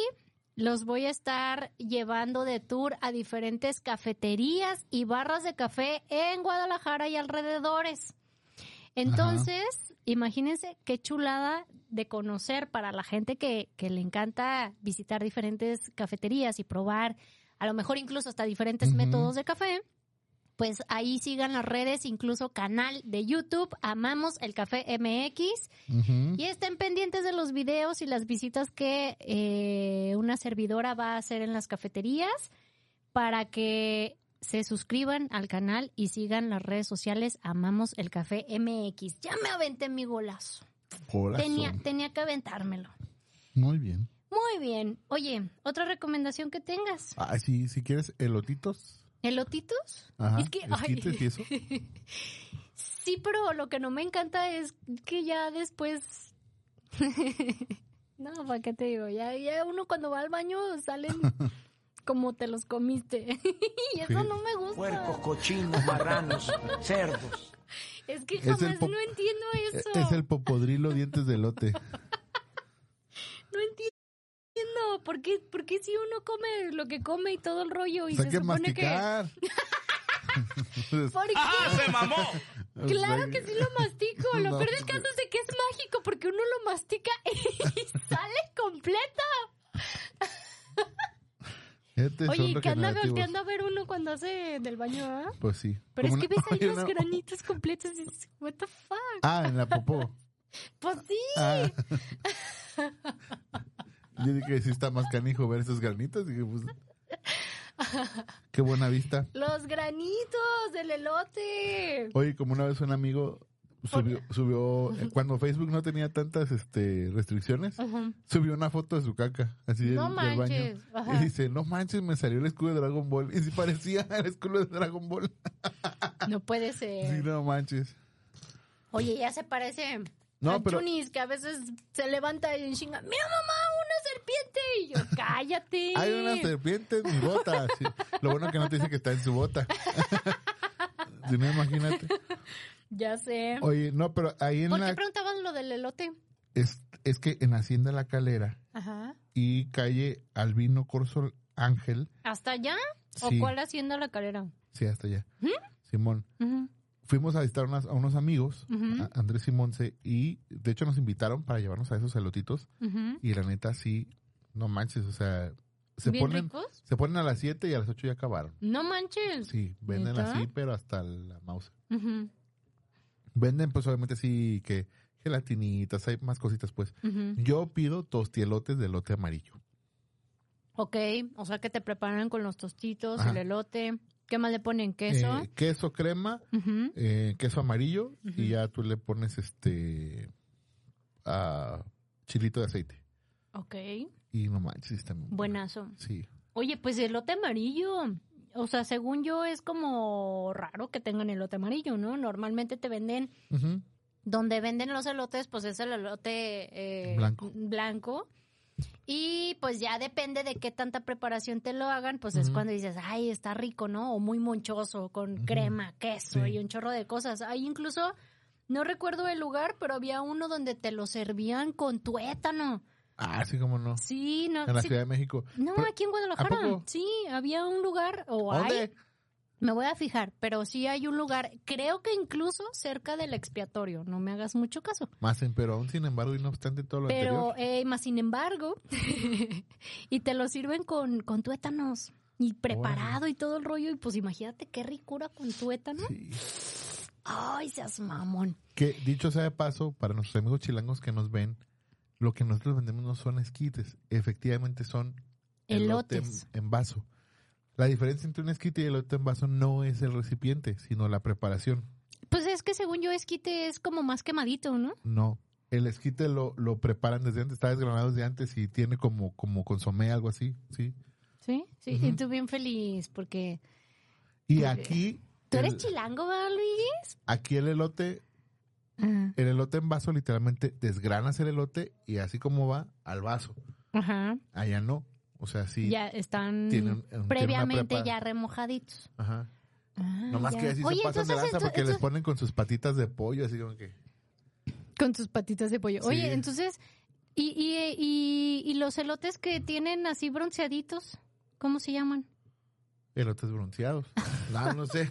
los voy a estar llevando de tour a diferentes cafeterías y barras de café en Guadalajara y alrededores. Entonces, imagínense qué chulada de conocer para la gente que, que le encanta visitar diferentes cafeterías y probar, a lo mejor incluso hasta diferentes métodos de café. Pues ahí sigan las redes, incluso canal de YouTube, Amamos el Café MX. Y estén pendientes de los videos y las visitas que eh, una servidora va a hacer en las cafeterías para que se suscriban al canal y sigan las redes sociales Amamos el Café MX. Ya me aventé mi golazo. Corazón. Tenía, tenía que aventármelo. Muy bien. Muy bien. Oye, otra recomendación que tengas. Ah, sí, si quieres elotitos. ¿Elotitos? Ajá. Es que, ay. y eso. Sí, pero lo que no me encanta es que ya después. no, ¿para qué te digo? Ya, ya uno cuando va al baño salen como te los comiste. y eso Sí. no me gusta. Puercos, cochinos, marranos, cerdos. Es que jamás no entiendo eso. Es el popodrilo dientes de elote. No entiendo. ¿Por qué, ¿Por qué si uno come lo que come y todo el rollo y Pues se que supone masticar. que... ¿Por qué? ¡Se mamó! Claro que sí lo mastico. Lo No, peor del caso es de que es mágico porque uno lo mastica y sale completo. Este Oye, son ¿y qué anda volteando a ver uno cuando hace del baño, ah? Pues sí. Pero es que una- ves ahí Oye, los granitos completos y dices, what the fuck? Ah, en la popó. Pues sí. Ah. Yo dije que sí está más canijo ver esos granitos. Dije, pues. Qué buena vista. Los granitos del elote. Oye, como una vez un amigo subió, subió eh, cuando Facebook no tenía tantas este restricciones, subió una foto de su caca, así del, No del baño. ajá. Y dice, no manches, me salió el escudo de Dragon Ball. Y sí parecía el escudo de Dragon Ball. No puede Sí, ser. no manches. Oye, ya se parece No, a pero- Chunis, que a veces se levanta y chinga, mira mamá, una serpiente. Y yo, cállate. Hay una serpiente en mi bota. Sí. Lo bueno que no te dice que está en su bota. si no, imagínate. Ya sé. Oye, no, pero ahí en ¿Por la... qué preguntabas lo del elote? Es, es que en Hacienda La Calera Ajá. y calle Albino Corso Ángel, ¿Hasta allá? Sí. ¿O cuál hacienda la calera? sí, hasta allá. Simón. Ujú. Fuimos a visitar unas- a unos amigos, a Andrés y Monse, y de hecho nos invitaron para llevarnos a esos elotitos. Ujú. Y la neta, sí, no manches, o sea, se ¿Bien ponen, ricos? se ponen a las 7 y a las 8 ya acabaron. No manches. Sí, venden ¿Neta? así, pero hasta la mouse. Ujú, Venden, pues obviamente sí, que gelatinitas, hay más cositas, pues. Yo pido tostielotes de elote amarillo. Ok, o sea que te preparan con los tostitos, Ajá. el elote. ¿Qué más le ponen? ¿Queso? Eh, queso crema, eh, queso amarillo y ya tú le pones este chilito de aceite. Ok, Y no manches, bueno. buenazo. Sí. Oye, pues elote amarillo. O sea, según yo es como raro que tengan elote amarillo, ¿no? Normalmente te venden, donde venden los elotes, pues es el elote eh, Blanco. blanco. Y pues ya depende de qué tanta preparación te lo hagan, pues es cuando dices, ay, está rico, ¿no? O muy monchoso, con crema, queso Sí. y un chorro de cosas. Hay incluso, no recuerdo el lugar, pero había uno donde te lo servían con tuétano. Ah, sí, como no. Sí, no. En la sí. Ciudad de México. No, Pero- aquí en Guadalajara. Sí, había un lugar, o hay, ¿Dónde? Me voy a fijar, pero sí hay un lugar, creo que incluso cerca del expiatorio, no me hagas mucho caso. Más, en- pero aún sin embargo y no obstante todo lo Pero, anterior. eh, más sin embargo, y te lo sirven con, con tuétanos y preparado y todo el rollo, y pues imagínate qué ricura con tuétano. Sí. Ay, seas mamón. Que dicho sea de paso, para nuestros amigos chilangos que nos ven, lo que nosotros vendemos no son esquites, efectivamente son elote Elotes. en, en vaso. La diferencia entre un esquite y elote en vaso no es el recipiente, sino la preparación. Pues es que según yo, esquite es como más quemadito, ¿no? No, el esquite lo, lo preparan desde antes, está desgranado desde antes y tiene como, como consomé, algo así, sí. Sí, sí. Ujú. Y tú bien feliz porque... Y aquí, ¿Tú eres el, chilango, ¿verdad, Luis? aquí el elote, el elote en vaso literalmente desgranas el elote y así como va, al vaso. Ajá. Allá no, o sea, sí. Ya están tiene un- tiene una previamente ya remojaditos. Ajá. Ah, Nomás ya. que así Oye, se pasan de lanza porque les ponen con sus patitas de pollo, así como que. Con tus patitas de pollo. Oye, entonces, ¿y, y, y, y los elotes que tienen así bronceaditos? ¿Cómo se llaman? Elotes bronceados. No, no sé.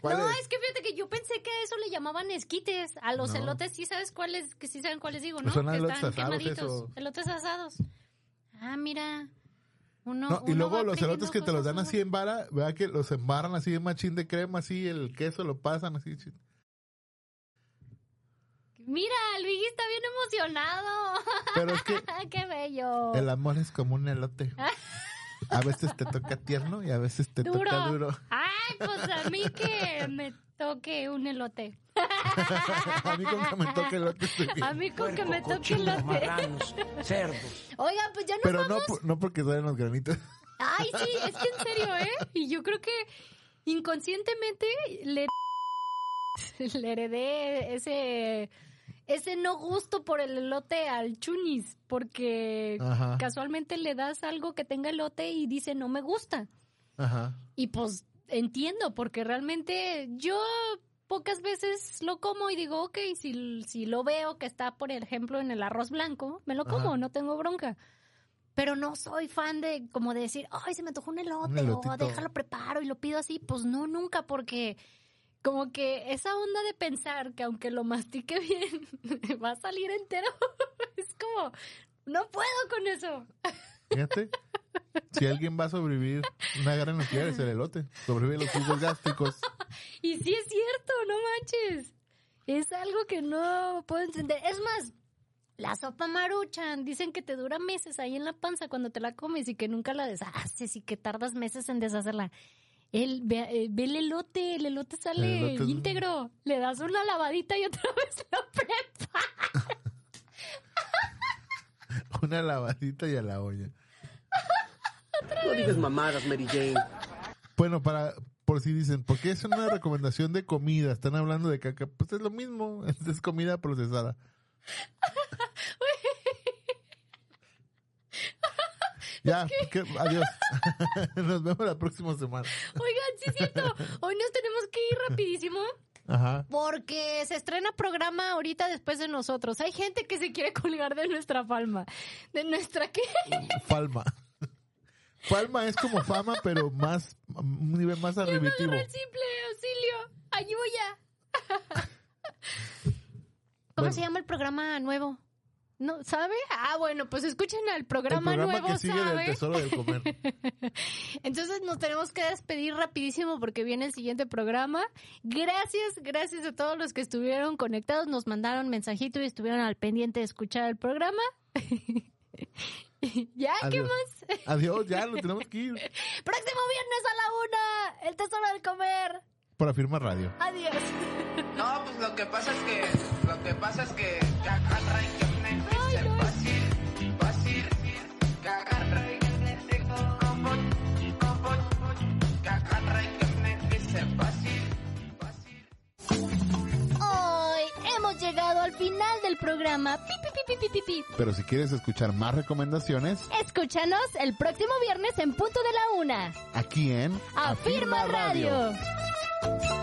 ¿Cuál no, es? es que fíjate que yo pensé que a eso le llamaban esquites. A los No. elotes sí sabes cuáles, que sí saben cuáles digo, ¿no? Pues son que elotes están asados, quemaditos. Elotes asados. Ah, mira. Uno, No, y luego los elotes que te los dan así en vara, vea que los embarran así en machín de crema, así el queso lo pasan así. Mira, Luigi está bien emocionado. Pero es que ¡Qué bello! el amor es como un elote. A veces te toca tierno y a veces te Duro. toca duro. Ay, pues a mí que me toque un elote. A mí con que me toque elote estoy bien. A mí con que me toque elote. marranos, cerdos. Oiga, pues ya nos Pero no, vamos. por- no porque salen los granitos. Ay, sí, es que en serio, ¿eh? Y yo creo que inconscientemente le, le heredé ese, ese no gusto por el elote al chunis, porque Ajá. casualmente le das algo que tenga elote y dice no me gusta. Ajá. Y pues entiendo, porque realmente yo pocas veces lo como y digo, ok, si, si lo veo que está, por ejemplo, en el arroz blanco, me lo como, Ajá. no tengo bronca. Pero no soy fan de como de decir, ay, se me antojó un elote, Un o elotito. déjalo preparo y lo pido así. Pues no, nunca, porque como que esa onda de pensar que aunque lo mastique bien, va a salir entero, es como, no puedo con eso. Fíjate. Si alguien va a sobrevivir una gran nuclear es el elote. Sobrevive los jugos gástricos. Y sí es cierto, no manches. Es algo que no puedo entender. Es más, la sopa maruchan, dicen que te dura meses ahí en la panza cuando te la comes y que nunca la deshaces y que tardas meses en deshacerla. El, ve, eh, ve el elote, el elote sale El elote es- íntegro. Le das una lavadita y otra vez lo preparas. Una lavadita y a la olla. No digas mamadas, Mary Jane. Bueno, para por si dicen, ¿por qué es una recomendación de comida? Están hablando de caca. Pues es lo mismo, es comida procesada. Ya, que- adiós. Nos vemos la próxima semana. Oigan, sí es cierto. Hoy nos tenemos que ir rapidísimo. Ajá. Porque se estrena programa ahorita después de nosotros. Hay gente que se quiere colgar de nuestra palma. ¿De nuestra qué? Falma. Falma es como fama, pero más, un nivel más arribitivo. El simple auxilio. Allí voy ya. ¿Cómo Bueno. se llama el programa nuevo? ¿No sabe? Ah, bueno, pues escuchen al El programa, nuevo, que sigue del ¿sabe? tesoro del comer. Entonces nos tenemos que despedir rapidísimo porque viene el siguiente programa. Gracias, gracias a todos los que estuvieron conectados, nos mandaron mensajito y estuvieron al pendiente de escuchar el programa. ya, ¿qué más? Adiós, ya, nos tenemos que ir. Próximo viernes a la una, el tesoro del comer. Por afirma radio. Adiós. No, pues lo que pasa es que, lo que pasa es que. Hoy hemos llegado al final del programa. Pi, pi, pi, pi, pi, pi, pi. Pero si quieres escuchar más recomendaciones, Escúchanos el próximo viernes en punto de la una. aquí en Afirma Radio. Bye.